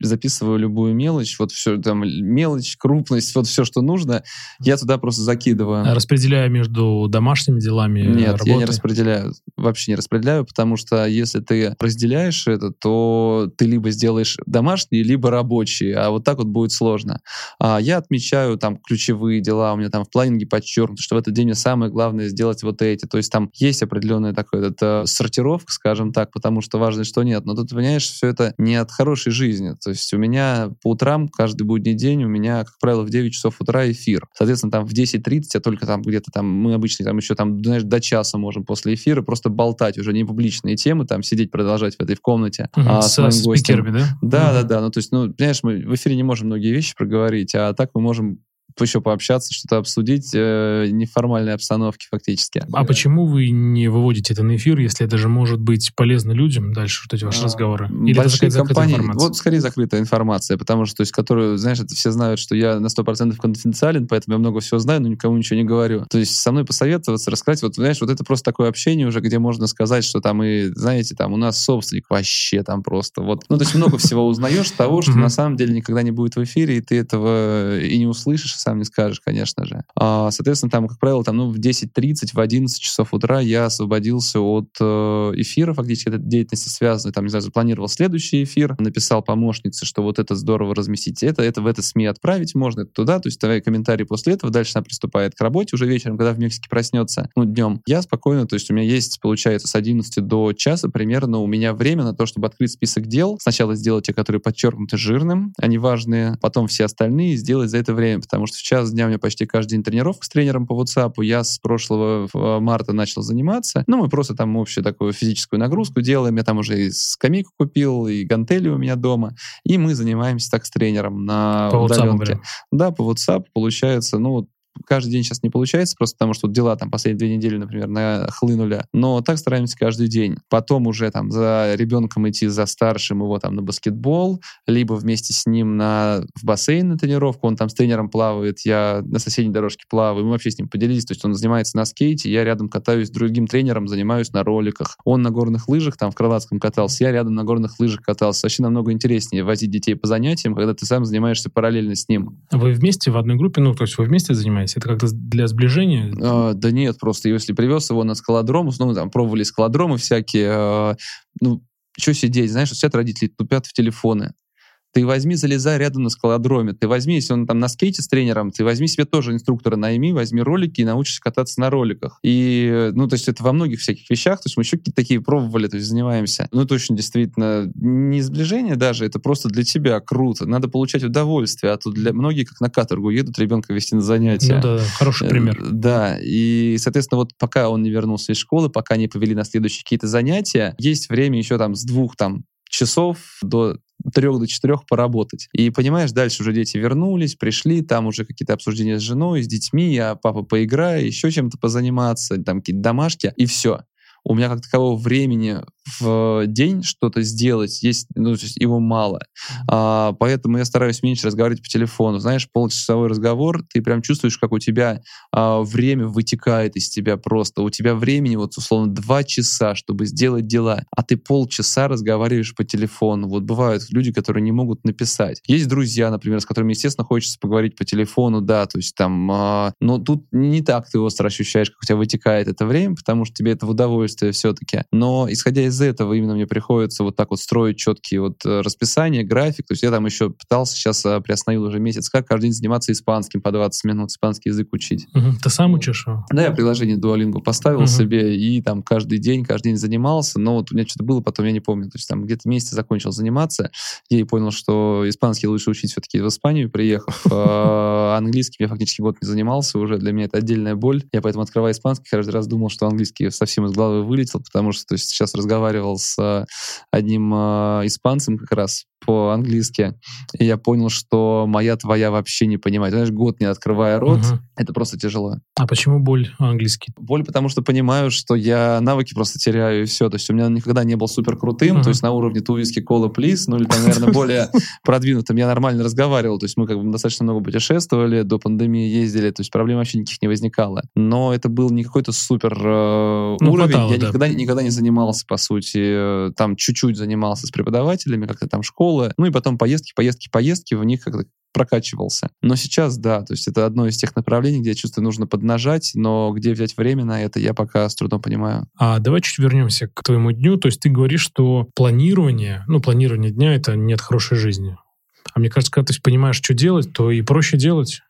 S1: записываю любую мелочь, вот все там мелочь, крупность, вот все, что нужно, я туда просто закидываю.
S2: А распределяю между домашними делами
S1: Нет,
S2: работой?
S1: я не распределяю, вообще не распределяю, потому что если ты разделяешь это, то ты либо сделаешь домашние, либо рабочие, а вот так вот будет сложно. А я отмечаю там ключевые дела, у меня там в планинге подчеркнуто, что в этот день мне самое главное сделать вот эти, то есть есть там есть определенная такая это, сортировка, скажем так, потому что важно, что нет. Но тут, понимаешь, все это не от хорошей жизни. То есть у меня по утрам, каждый будний день, у меня, как правило, в 9 часов утра эфир. Соответственно, там в 10.30 я только там где-то там, мы обычно там еще там, знаешь, до часа можем после эфира просто болтать уже не публичные темы, там сидеть, продолжать в этой в комнате.
S2: Угу, а, с, с моим спикерами, да?
S1: Да, угу. да, да. Ну, то есть, ну, понимаешь, мы в эфире не можем многие вещи проговорить, а так мы можем еще пообщаться, что-то обсудить э, неформальной обстановке фактически.
S2: А почему вы не выводите это на эфир, если это же может быть полезно людям дальше, вот эти ваши а, разговоры?
S1: Или это такая компании, информация? Вот скорее закрытая информация, потому что, то есть, которую, знаешь, это все знают, что я на 100% конфиденциален, поэтому я много всего знаю, но никому ничего не говорю. То есть со мной посоветоваться, рассказать, вот, знаешь, вот это просто такое общение уже, где можно сказать, что там и, знаете, там у нас собственник вообще там просто вот. Ну, то есть много всего узнаешь того, что на самом деле никогда не будет в эфире, и ты этого и не услышишь, сам не скажешь, конечно же. А, соответственно, там, как правило, там, ну, в 10.30, в 11 часов утра я освободился от э, эфира, фактически, этой деятельности связанной, там, не знаю, запланировал следующий эфир, написал помощнице, что вот это здорово разместить, это, это в это СМИ отправить можно, это туда, то есть давай комментарии после этого, дальше она приступает к работе уже вечером, когда в Мексике проснется, ну, днем. Я спокойно, то есть у меня есть, получается, с 11 до часа примерно у меня время на то, чтобы открыть список дел, сначала сделать те, которые подчеркнуты жирным, они важные, потом все остальные сделать за это время, потому что в час дня у меня почти каждый день тренировка с тренером по WhatsApp. Я с прошлого э, марта начал заниматься. Ну, мы просто там общую такую физическую нагрузку делаем. Я там уже и скамейку купил, и гантели у меня дома. И мы занимаемся так с тренером на
S2: по удаленке. WhatsApp,
S1: да, по WhatsApp получается, ну, каждый день сейчас не получается, просто потому что дела там последние две недели, например, нахлынули. Но так стараемся каждый день. Потом уже там за ребенком идти, за старшим его там на баскетбол, либо вместе с ним на, в бассейн на тренировку. Он там с тренером плавает, я на соседней дорожке плаваю. Мы вообще с ним поделились. То есть он занимается на скейте, я рядом катаюсь с другим тренером, занимаюсь на роликах. Он на горных лыжах, там в Крылатском катался, я рядом на горных лыжах катался. Вообще намного интереснее возить детей по занятиям, когда ты сам занимаешься параллельно с ним.
S2: Вы вместе в одной группе, ну, то есть вы вместе занимаетесь? Занимаетесь? Это как-то для сближения?
S1: А, да нет, просто если привез его на скалодром, ну, там, пробовали скалодромы всякие, а, ну, что сидеть, знаешь, сидят родители, тупят в телефоны. Ты возьми, залезай рядом на скалодроме. Ты возьми, если он там на скейте с тренером, ты возьми себе тоже инструктора, найми, возьми ролики и научишься кататься на роликах. И, ну, то есть это во многих всяких вещах. То есть мы еще какие-то такие пробовали, то есть занимаемся. Ну, это очень действительно не сближение даже, это просто для тебя круто. Надо получать удовольствие. А тут для многих, как на каторгу, едут ребенка вести на занятия.
S2: Ну да, хороший э, пример.
S1: Да, и, соответственно, вот пока он не вернулся из школы, пока не повели на следующие какие-то занятия, есть время еще там с двух там часов до трех до четырех поработать. И понимаешь, дальше уже дети вернулись, пришли, там уже какие-то обсуждения с женой, с детьми, я папа поиграю, еще чем-то позаниматься, там какие-то домашки, и все у меня как такового времени в день что-то сделать, есть, ну, то есть его мало. А, поэтому я стараюсь меньше разговаривать по телефону. Знаешь, полчасовой разговор, ты прям чувствуешь, как у тебя а, время вытекает из тебя просто. У тебя времени, вот, условно, два часа, чтобы сделать дела, а ты полчаса разговариваешь по телефону. Вот бывают люди, которые не могут написать. Есть друзья, например, с которыми, естественно, хочется поговорить по телефону, да, то есть там, а, но тут не так ты остро ощущаешь, как у тебя вытекает это время, потому что тебе это в удовольствие удовольствие все-таки. Но исходя из этого именно мне приходится вот так вот строить четкие вот э, расписания, график. То есть я там еще пытался, сейчас э, приостановил уже месяц, как каждый день заниматься испанским по 20 минут, испанский язык учить.
S2: Угу. Ты сам учишь его?
S1: Да, я приложение Duolingo поставил угу. себе и там каждый день, каждый день занимался, но вот у меня что-то было, потом я не помню. То есть там где-то месяц закончил заниматься, я и понял, что испанский лучше учить все-таки в Испанию, приехав. А английским я фактически год не занимался уже, для меня это отдельная боль. Я поэтому, открывая испанский, каждый раз думал, что английский совсем из головы вылетел, потому что то есть, сейчас разговаривал с э, одним э, испанцем как раз по-английски, и я понял, что моя твоя вообще не понимает. Знаешь, год не открывая рот, угу. это просто тяжело.
S2: А почему боль английский?
S1: Боль, потому что понимаю, что я навыки просто теряю, и все. То есть у меня никогда не был супер крутым, угу. то есть на уровне тувиски кола плиз, ну или там, наверное, более продвинутым. Я нормально разговаривал, то есть мы как бы достаточно много путешествовали, до пандемии ездили, то есть проблем вообще никаких не возникало. Но это был не какой-то супер э, ну, уровень. Хватало, я да. никогда, никогда не занимался, по сути, там чуть-чуть занимался с преподавателями, как-то там школа школы, ну и потом поездки, поездки, поездки, в них как-то прокачивался. Но сейчас, да, то есть это одно из тех направлений, где я чувствую, нужно поднажать, но где взять время на это, я пока с трудом понимаю.
S2: А давай чуть вернемся к твоему дню. То есть ты говоришь, что планирование, ну, планирование дня — это нет хорошей жизни. А мне кажется, когда ты понимаешь, что делать, то и проще делать.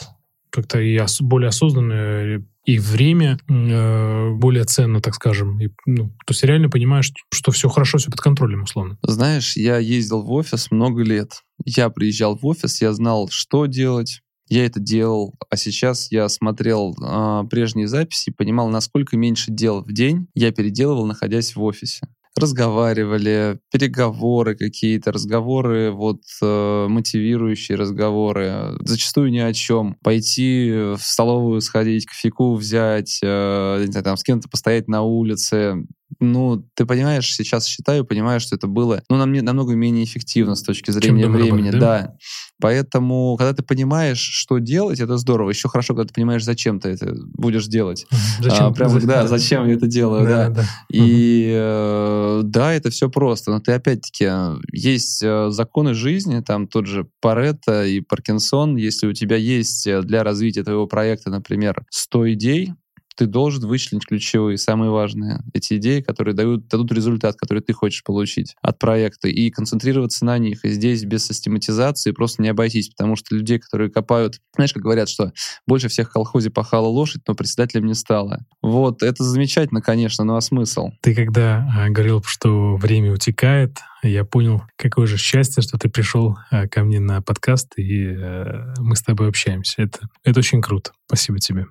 S2: Как-то и более осознанно и время э, более ценно, так скажем. И, ну, то есть реально понимаешь, что все хорошо, все под контролем, условно.
S1: Знаешь, я ездил в офис много лет. Я приезжал в офис, я знал, что делать, я это делал, а сейчас я смотрел э, прежние записи и понимал, насколько меньше дел в день я переделывал, находясь в офисе разговаривали, переговоры какие-то, разговоры, вот э, мотивирующие разговоры, зачастую ни о чем. Пойти в столовую сходить, кофейку взять, э, не знаю, там с кем-то постоять на улице, ну, ты понимаешь, сейчас считаю, понимаю, что это было ну, нам, намного менее эффективно с точки зрения времени. Работать, да? да. Поэтому, когда ты понимаешь, что делать, это здорово. Еще хорошо, когда ты понимаешь, зачем ты это будешь делать. Зачем? А, прям, да, зачем я это делаю, да. да. да. И э, да, это все просто. Но ты опять-таки, есть э, законы жизни, там тот же Паретто и Паркинсон. Если у тебя есть э, для развития твоего проекта, например, 100 идей, ты должен вычленить ключевые, самые важные, эти идеи, которые дают, дадут результат, который ты хочешь получить от проекта, и концентрироваться на них. И здесь без систематизации просто не обойтись, потому что людей, которые копают, знаешь, как говорят, что больше всех в колхозе пахала лошадь, но председателем не стало. Вот, это замечательно, конечно, но а смысл?
S2: Ты когда а, говорил, что время утекает, я понял, какое же счастье, что ты пришел а, ко мне на подкаст, и а, мы с тобой общаемся. Это, это очень круто. Спасибо тебе.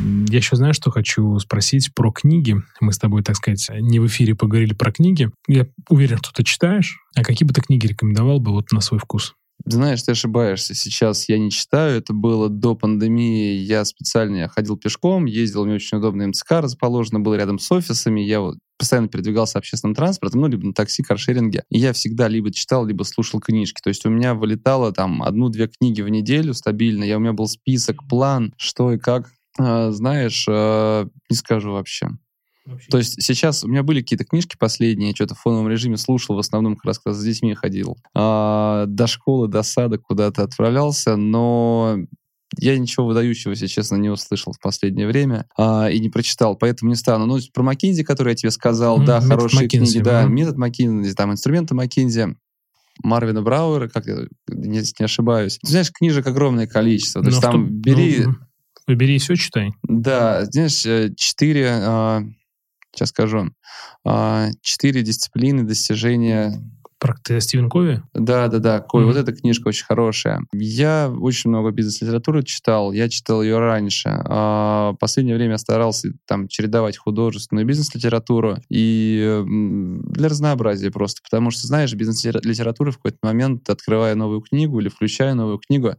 S2: Я еще знаю, что хочу спросить про книги. Мы с тобой, так сказать, не в эфире поговорили про книги. Я уверен, что ты читаешь. А какие бы ты книги рекомендовал бы вот на свой вкус?
S1: Знаешь, ты ошибаешься. Сейчас я не читаю. Это было до пандемии. Я специально ходил пешком, ездил, мне очень удобно МЦК расположено, был рядом с офисами. Я вот постоянно передвигался общественным транспортом, ну, либо на такси, каршеринге. И я всегда либо читал, либо слушал книжки. То есть у меня вылетало там одну-две книги в неделю стабильно. Я, у меня был список, план, что и как знаешь, а, не скажу вообще. Вообще. То есть сейчас у меня были какие-то книжки последние, что-то в фоновом режиме слушал, в основном как раз, когда с детьми ходил. А, до школы, до сада куда-то отправлялся, но я ничего выдающегося, честно, не услышал в последнее время а, и не прочитал, поэтому не стану. Ну, про Маккинзи, который я тебе сказал, mm, да, хорошие Маккинзи, книги, да, метод Маккинзи, там, инструменты Маккинзи. Марвина Брауэра, как я не, не ошибаюсь. Ты знаешь, книжек огромное количество. То Но есть там том, бери... Ну,
S2: Выбери и все читай.
S1: Да, знаешь, э, четыре, а, сейчас скажу, а, четыре дисциплины достижения
S2: Про Стивен Кови?
S1: Да, да, да. Кови. Mm-hmm. Вот эта книжка очень хорошая. Я очень много бизнес-литературы читал. Я читал ее раньше. А последнее время я старался там чередовать художественную бизнес-литературу. И для разнообразия просто. Потому что, знаешь, бизнес-литература в какой-то момент, открывая новую книгу или включая новую книгу,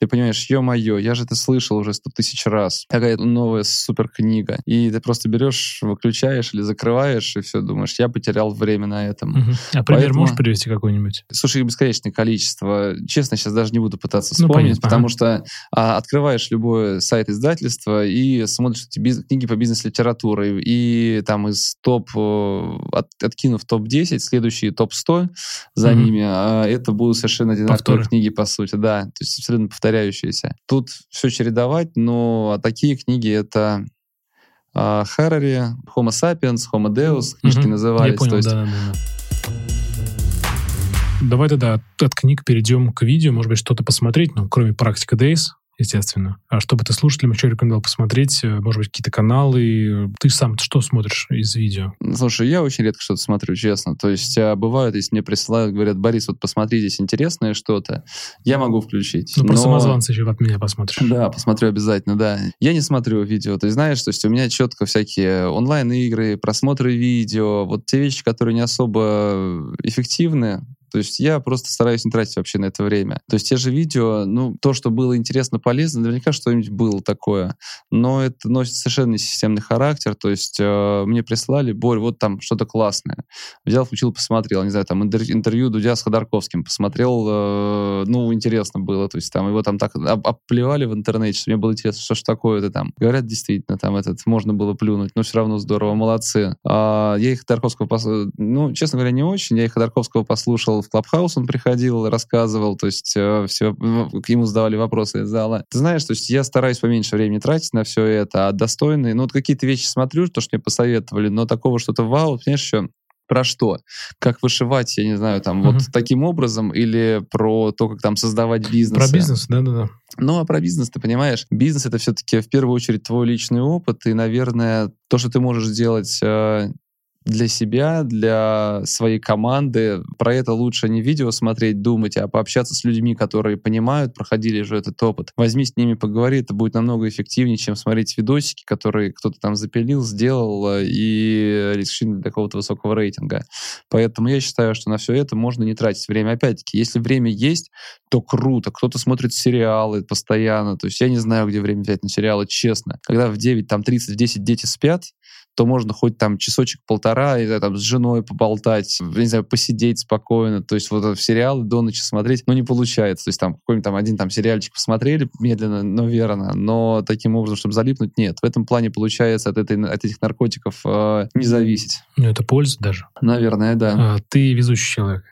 S1: ты понимаешь, ё-моё, я же это слышал уже сто тысяч раз. Какая-то новая супер книга. И ты просто берешь, выключаешь или закрываешь, и все, думаешь, я потерял время на этом.
S2: Угу. А пример Поэтому... можешь привести какой-нибудь?
S1: Слушай, их бесконечное количество. Честно, сейчас даже не буду пытаться вспомнить, ну, потому ага. что а, открываешь любой сайт издательства и смотришь эти биз... книги по бизнес-литературе, и там из топ, от, откинув топ-10, следующие топ-100 за угу. ними, а, это будут совершенно одинаковые Повторы. книги, по сути, да. То есть абсолютно повторяющие повторяющиеся. Тут все чередовать, но такие книги это э, Харари, Homo sapiens, Homo Deus, книжки угу, назывались.
S2: Я понял, есть... да, да, да. Давай тогда от, от книг перейдем к видео, может быть, что-то посмотреть, ну, кроме практика Days, естественно. А чтобы ты слушателям еще рекомендовал посмотреть, э, может быть, какие-то каналы. Ты сам что смотришь из видео?
S1: Слушай, я очень редко что-то смотрю, честно. То есть а бывают, если мне присылают, говорят, Борис, вот посмотри здесь интересное что-то, я могу включить.
S2: Ну, про но... самозванца еще от меня посмотришь.
S1: Да, посмотрю обязательно, да. Я не смотрю видео, ты знаешь, то есть у меня четко всякие онлайн-игры, просмотры видео, вот те вещи, которые не особо эффективны, то есть я просто стараюсь не тратить вообще на это время. То есть те же видео, ну, то, что было интересно, полезно, наверняка что-нибудь было такое. Но это носит совершенно системный характер. То есть э, мне прислали, Борь, вот там что-то классное. Взял, включил, посмотрел. Не знаю, там интервью Дудя с Ходорковским посмотрел. Э, ну, интересно было. То есть там его там так оплевали в интернете, что мне было интересно, что ж такое это там. Говорят, действительно, там этот можно было плюнуть, но все равно здорово, молодцы. А, я их Ходорковского, пос... ну, честно говоря, не очень. Я их Ходорковского послушал в Клабхаус он приходил, рассказывал, то есть э, все, к нему задавали вопросы из зала. Ты знаешь, то есть я стараюсь поменьше времени тратить на все это, а достойные, ну вот какие-то вещи смотрю, то, что мне посоветовали, но такого что-то вау, понимаешь, еще про что? Как вышивать, я не знаю, там, uh-huh. вот таким образом, или про то, как там создавать бизнес.
S2: Про бизнес, да-да-да.
S1: Ну, а про бизнес, ты понимаешь, бизнес — это все-таки в первую очередь твой личный опыт, и, наверное, то, что ты можешь сделать э, для себя, для своей команды. Про это лучше не видео смотреть, думать, а пообщаться с людьми, которые понимают, проходили же этот опыт. Возьми с ними, поговори, это будет намного эффективнее, чем смотреть видосики, которые кто-то там запилил, сделал э, и решили для какого-то высокого рейтинга. Поэтому я считаю, что на все это можно не тратить время. Опять-таки, если время есть, то круто. Кто-то смотрит сериалы постоянно. То есть я не знаю, где время взять на сериалы, честно. Когда в 9, там 30, в 10 дети спят, то можно хоть там часочек-полтора и там с женой поболтать, не знаю, посидеть спокойно. То есть вот в сериалы до ночи смотреть, ну, не получается. То есть там какой-нибудь там один там сериальчик посмотрели медленно, но верно, но таким образом, чтобы залипнуть, нет. В этом плане получается от, этой, от этих наркотиков э, не зависеть.
S2: Ну, это польза даже.
S1: Наверное, да.
S2: А, ты везущий человек.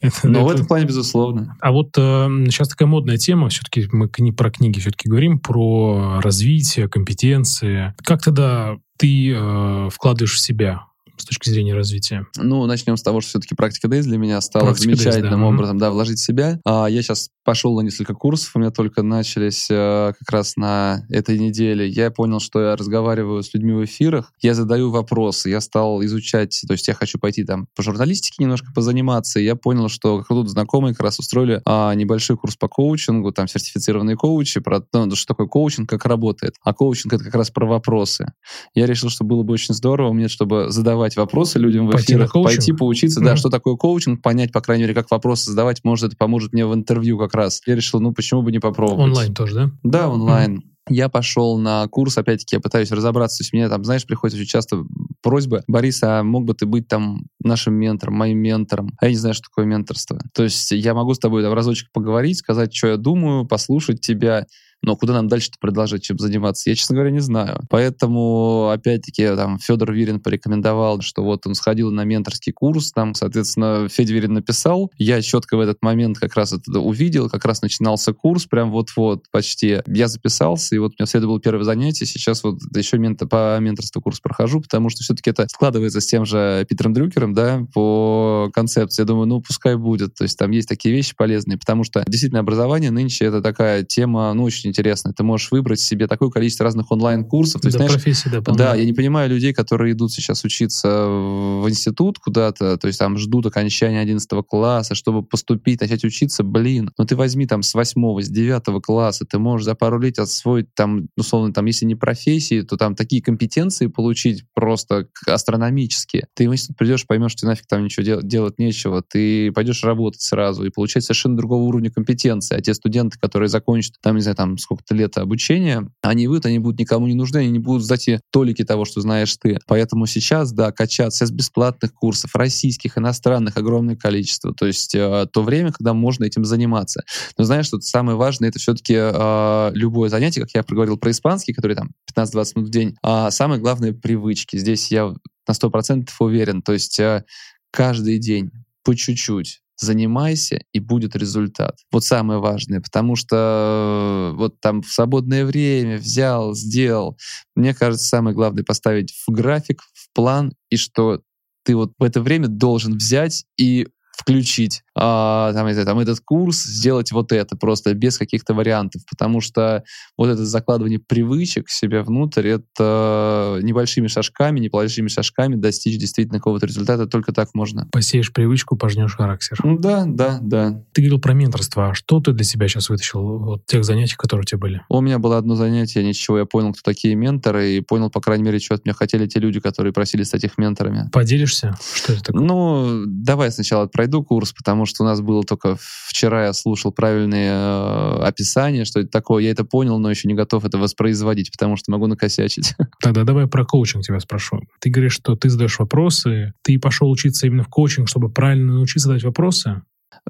S1: Это, Но это... в этом плане, безусловно.
S2: А вот э, сейчас такая модная тема, все-таки мы не про книги все-таки говорим, про развитие, компетенции. Как тогда ты э, вкладываешь в себя с точки зрения развития?
S1: Ну, начнем с того, что все-таки практика Days для меня стала практика замечательным Days, да. образом, да, вложить в себя. А, я сейчас пошел на несколько курсов, у меня только начались а, как раз на этой неделе. Я понял, что я разговариваю с людьми в эфирах, я задаю вопросы, я стал изучать, то есть я хочу пойти там по журналистике немножко позаниматься, и я понял, что тут знакомые как раз устроили а, небольшой курс по коучингу, там сертифицированные коучи, про ну, что такое коучинг, как работает. А коучинг — это как раз про вопросы. Я решил, что было бы очень здорово мне, чтобы задавать задавать вопросы людям в пойти эфирах, пойти поучиться, mm-hmm. да, что такое коучинг, понять, по крайней мере, как вопросы задавать, может, это поможет мне в интервью как раз. Я решил, ну, почему бы не попробовать.
S2: Онлайн тоже, да?
S1: Да, онлайн. Mm-hmm. Я пошел на курс, опять-таки, я пытаюсь разобраться. То есть мне там, знаешь, приходит очень часто просьба, Борис, а мог бы ты быть там нашим ментором, моим ментором? А я не знаю, что такое менторство. То есть я могу с тобой там разочек поговорить, сказать, что я думаю, послушать тебя, но куда нам дальше-то продолжать чем заниматься, я, честно говоря, не знаю. Поэтому, опять-таки, там, Федор Вирин порекомендовал, что вот он сходил на менторский курс, там, соответственно, Федя Вирин написал. Я четко в этот момент как раз это увидел, как раз начинался курс, прям вот-вот почти. Я записался, и вот у меня следовало было первое занятие. Сейчас вот еще мент по менторству курс прохожу, потому что все-таки это складывается с тем же Питером Дрюкером, да, по концепции. Я думаю, ну, пускай будет. То есть там есть такие вещи полезные, потому что действительно образование нынче это такая тема, ну, очень очень интересное. Ты можешь выбрать себе такое количество разных онлайн-курсов.
S2: То есть, знаешь, профессии, да,
S1: да, я не понимаю людей, которые идут сейчас учиться в институт куда-то, то есть там ждут окончания 11 класса, чтобы поступить, начать учиться, блин, ну ты возьми там с 8 с 9 класса, ты можешь за пару лет освоить там, условно, там, если не профессии, то там такие компетенции получить просто астрономические. Ты в институт придешь, поймешь, что нафиг там ничего дел- делать нечего, ты пойдешь работать сразу и получать совершенно другого уровня компетенции. А те студенты, которые закончат там, не знаю, там сколько-то лет обучения, они выйдут, они будут никому не нужны, они не будут сдать тебе толики того, что знаешь ты. Поэтому сейчас, да, качаться с бесплатных курсов, российских, иностранных, огромное количество. То есть э, то время, когда можно этим заниматься. Но знаешь, что самое важное, это все-таки э, любое занятие, как я проговорил про испанский, который там 15-20 минут в день, а самое главное — привычки. Здесь я на 100% уверен. То есть э, каждый день по чуть-чуть занимайся, и будет результат. Вот самое важное, потому что э, вот там в свободное время взял, сделал. Мне кажется, самое главное поставить в график, в план, и что ты вот в это время должен взять и включить а, там, знаю, там, этот курс, сделать вот это просто без каких-то вариантов, потому что вот это закладывание привычек себе внутрь, это небольшими шажками, небольшими шажками достичь действительно какого-то результата, только так можно.
S2: Посеешь привычку, пожнешь характер.
S1: Да, да, да.
S2: Ты говорил про менторство. А что ты для себя сейчас вытащил от тех занятий, которые у тебя были?
S1: У меня было одно занятие, ничего, я понял, кто такие менторы, и понял, по крайней мере, что от меня хотели те люди, которые просили стать их менторами.
S2: Поделишься? Что это такое?
S1: Ну, давай сначала пройду курс, потому что у нас было только вчера я слушал правильные э, описания, что это такое. Я это понял, но еще не готов это воспроизводить, потому что могу накосячить.
S2: Тогда давай про коучинг тебя спрошу. Ты говоришь, что ты задаешь вопросы, ты пошел учиться именно в коучинг, чтобы правильно научиться задать вопросы?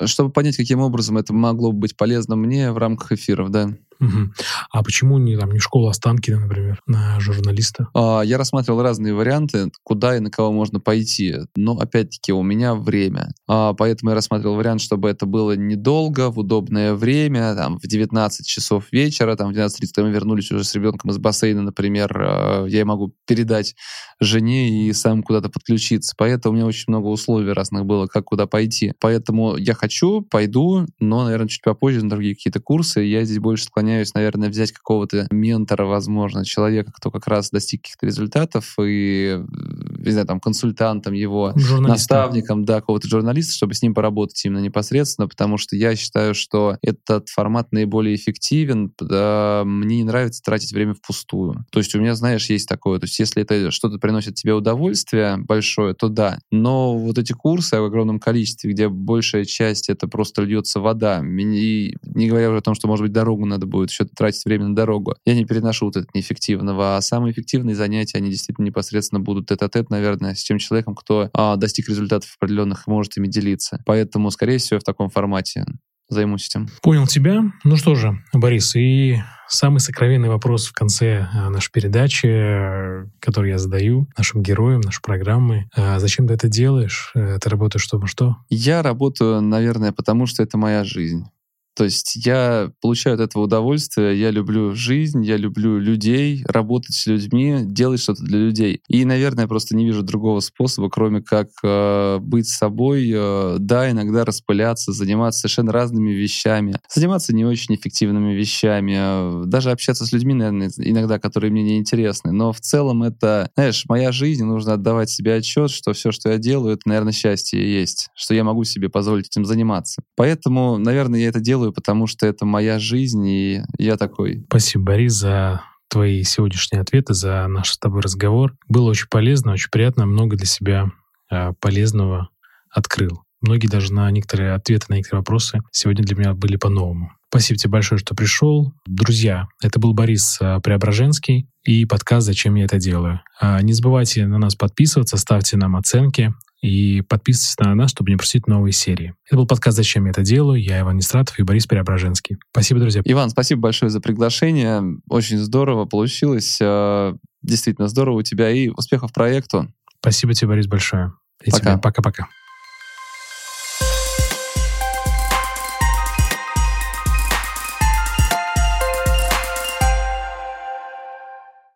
S1: Чтобы понять, каким образом это могло быть полезно мне в рамках эфиров, да.
S2: Угу. А почему не, там, не школа Останкина, например, на журналиста?
S1: А, я рассматривал разные варианты, куда и на кого можно пойти. Но, опять-таки, у меня время. А, поэтому я рассматривал вариант, чтобы это было недолго, в удобное время, там, в 19 часов вечера, там, в 12.30 мы вернулись уже с ребенком из бассейна, например, а, я могу передать жене и сам куда-то подключиться. Поэтому у меня очень много условий разных было, как куда пойти. Поэтому я хочу, пойду, но, наверное, чуть попозже на другие какие-то курсы. Я здесь больше склоняюсь склоняюсь, наверное, взять какого-то ментора, возможно, человека, кто как раз достиг каких-то результатов, и, не знаю, там, консультантом его, наставником, да, какого-то журналиста, чтобы с ним поработать именно непосредственно, потому что я считаю, что этот формат наиболее эффективен. Да, мне не нравится тратить время впустую. То есть у меня, знаешь, есть такое, то есть если это что-то приносит тебе удовольствие большое, то да. Но вот эти курсы в огромном количестве, где большая часть это просто льется вода, и не говоря уже о том, что, может быть, дорогу надо будет будет еще тратить время на дорогу. Я не переношу вот это неэффективного. А самые эффективные занятия, они действительно непосредственно будут тет-а-тет, наверное, с тем человеком, кто а, достиг результатов определенных и может ими делиться. Поэтому, скорее всего, в таком формате займусь этим.
S2: Понял тебя. Ну что же, Борис, и самый сокровенный вопрос в конце а, нашей передачи, который я задаю нашим героям, нашей программы. А зачем ты это делаешь? Э, ты работаешь чтобы что?
S1: Я работаю, наверное, потому что это моя жизнь. То есть я получаю от этого удовольствие, я люблю жизнь, я люблю людей, работать с людьми, делать что-то для людей. И, наверное, я просто не вижу другого способа, кроме как э, быть собой, э, да, иногда распыляться, заниматься совершенно разными вещами, заниматься не очень эффективными вещами, э, даже общаться с людьми, наверное, иногда, которые мне не интересны. Но в целом это, знаешь, моя жизнь, нужно отдавать себе отчет, что все, что я делаю, это, наверное, счастье есть, что я могу себе позволить этим заниматься. Поэтому, наверное, я это делаю делаю, потому что это моя жизнь, и я такой.
S2: Спасибо, Борис, за твои сегодняшние ответы, за наш с тобой разговор. Было очень полезно, очень приятно, много для себя э, полезного открыл. Многие даже на некоторые ответы на некоторые вопросы сегодня для меня были по-новому. Спасибо тебе большое, что пришел. Друзья, это был Борис а, Преображенский и подкаст «Зачем я это делаю». А, не забывайте на нас подписываться, ставьте нам оценки, и подписывайтесь на нас, чтобы не пропустить новые серии. Это был подкаст «Зачем я это делаю?». Я Иван Нестратов и Борис Преображенский. Спасибо, друзья.
S1: Иван, спасибо большое за приглашение. Очень здорово получилось. Э, действительно здорово у тебя и успехов проекту.
S2: Спасибо тебе, Борис, большое. И
S1: Пока.
S2: Пока-пока.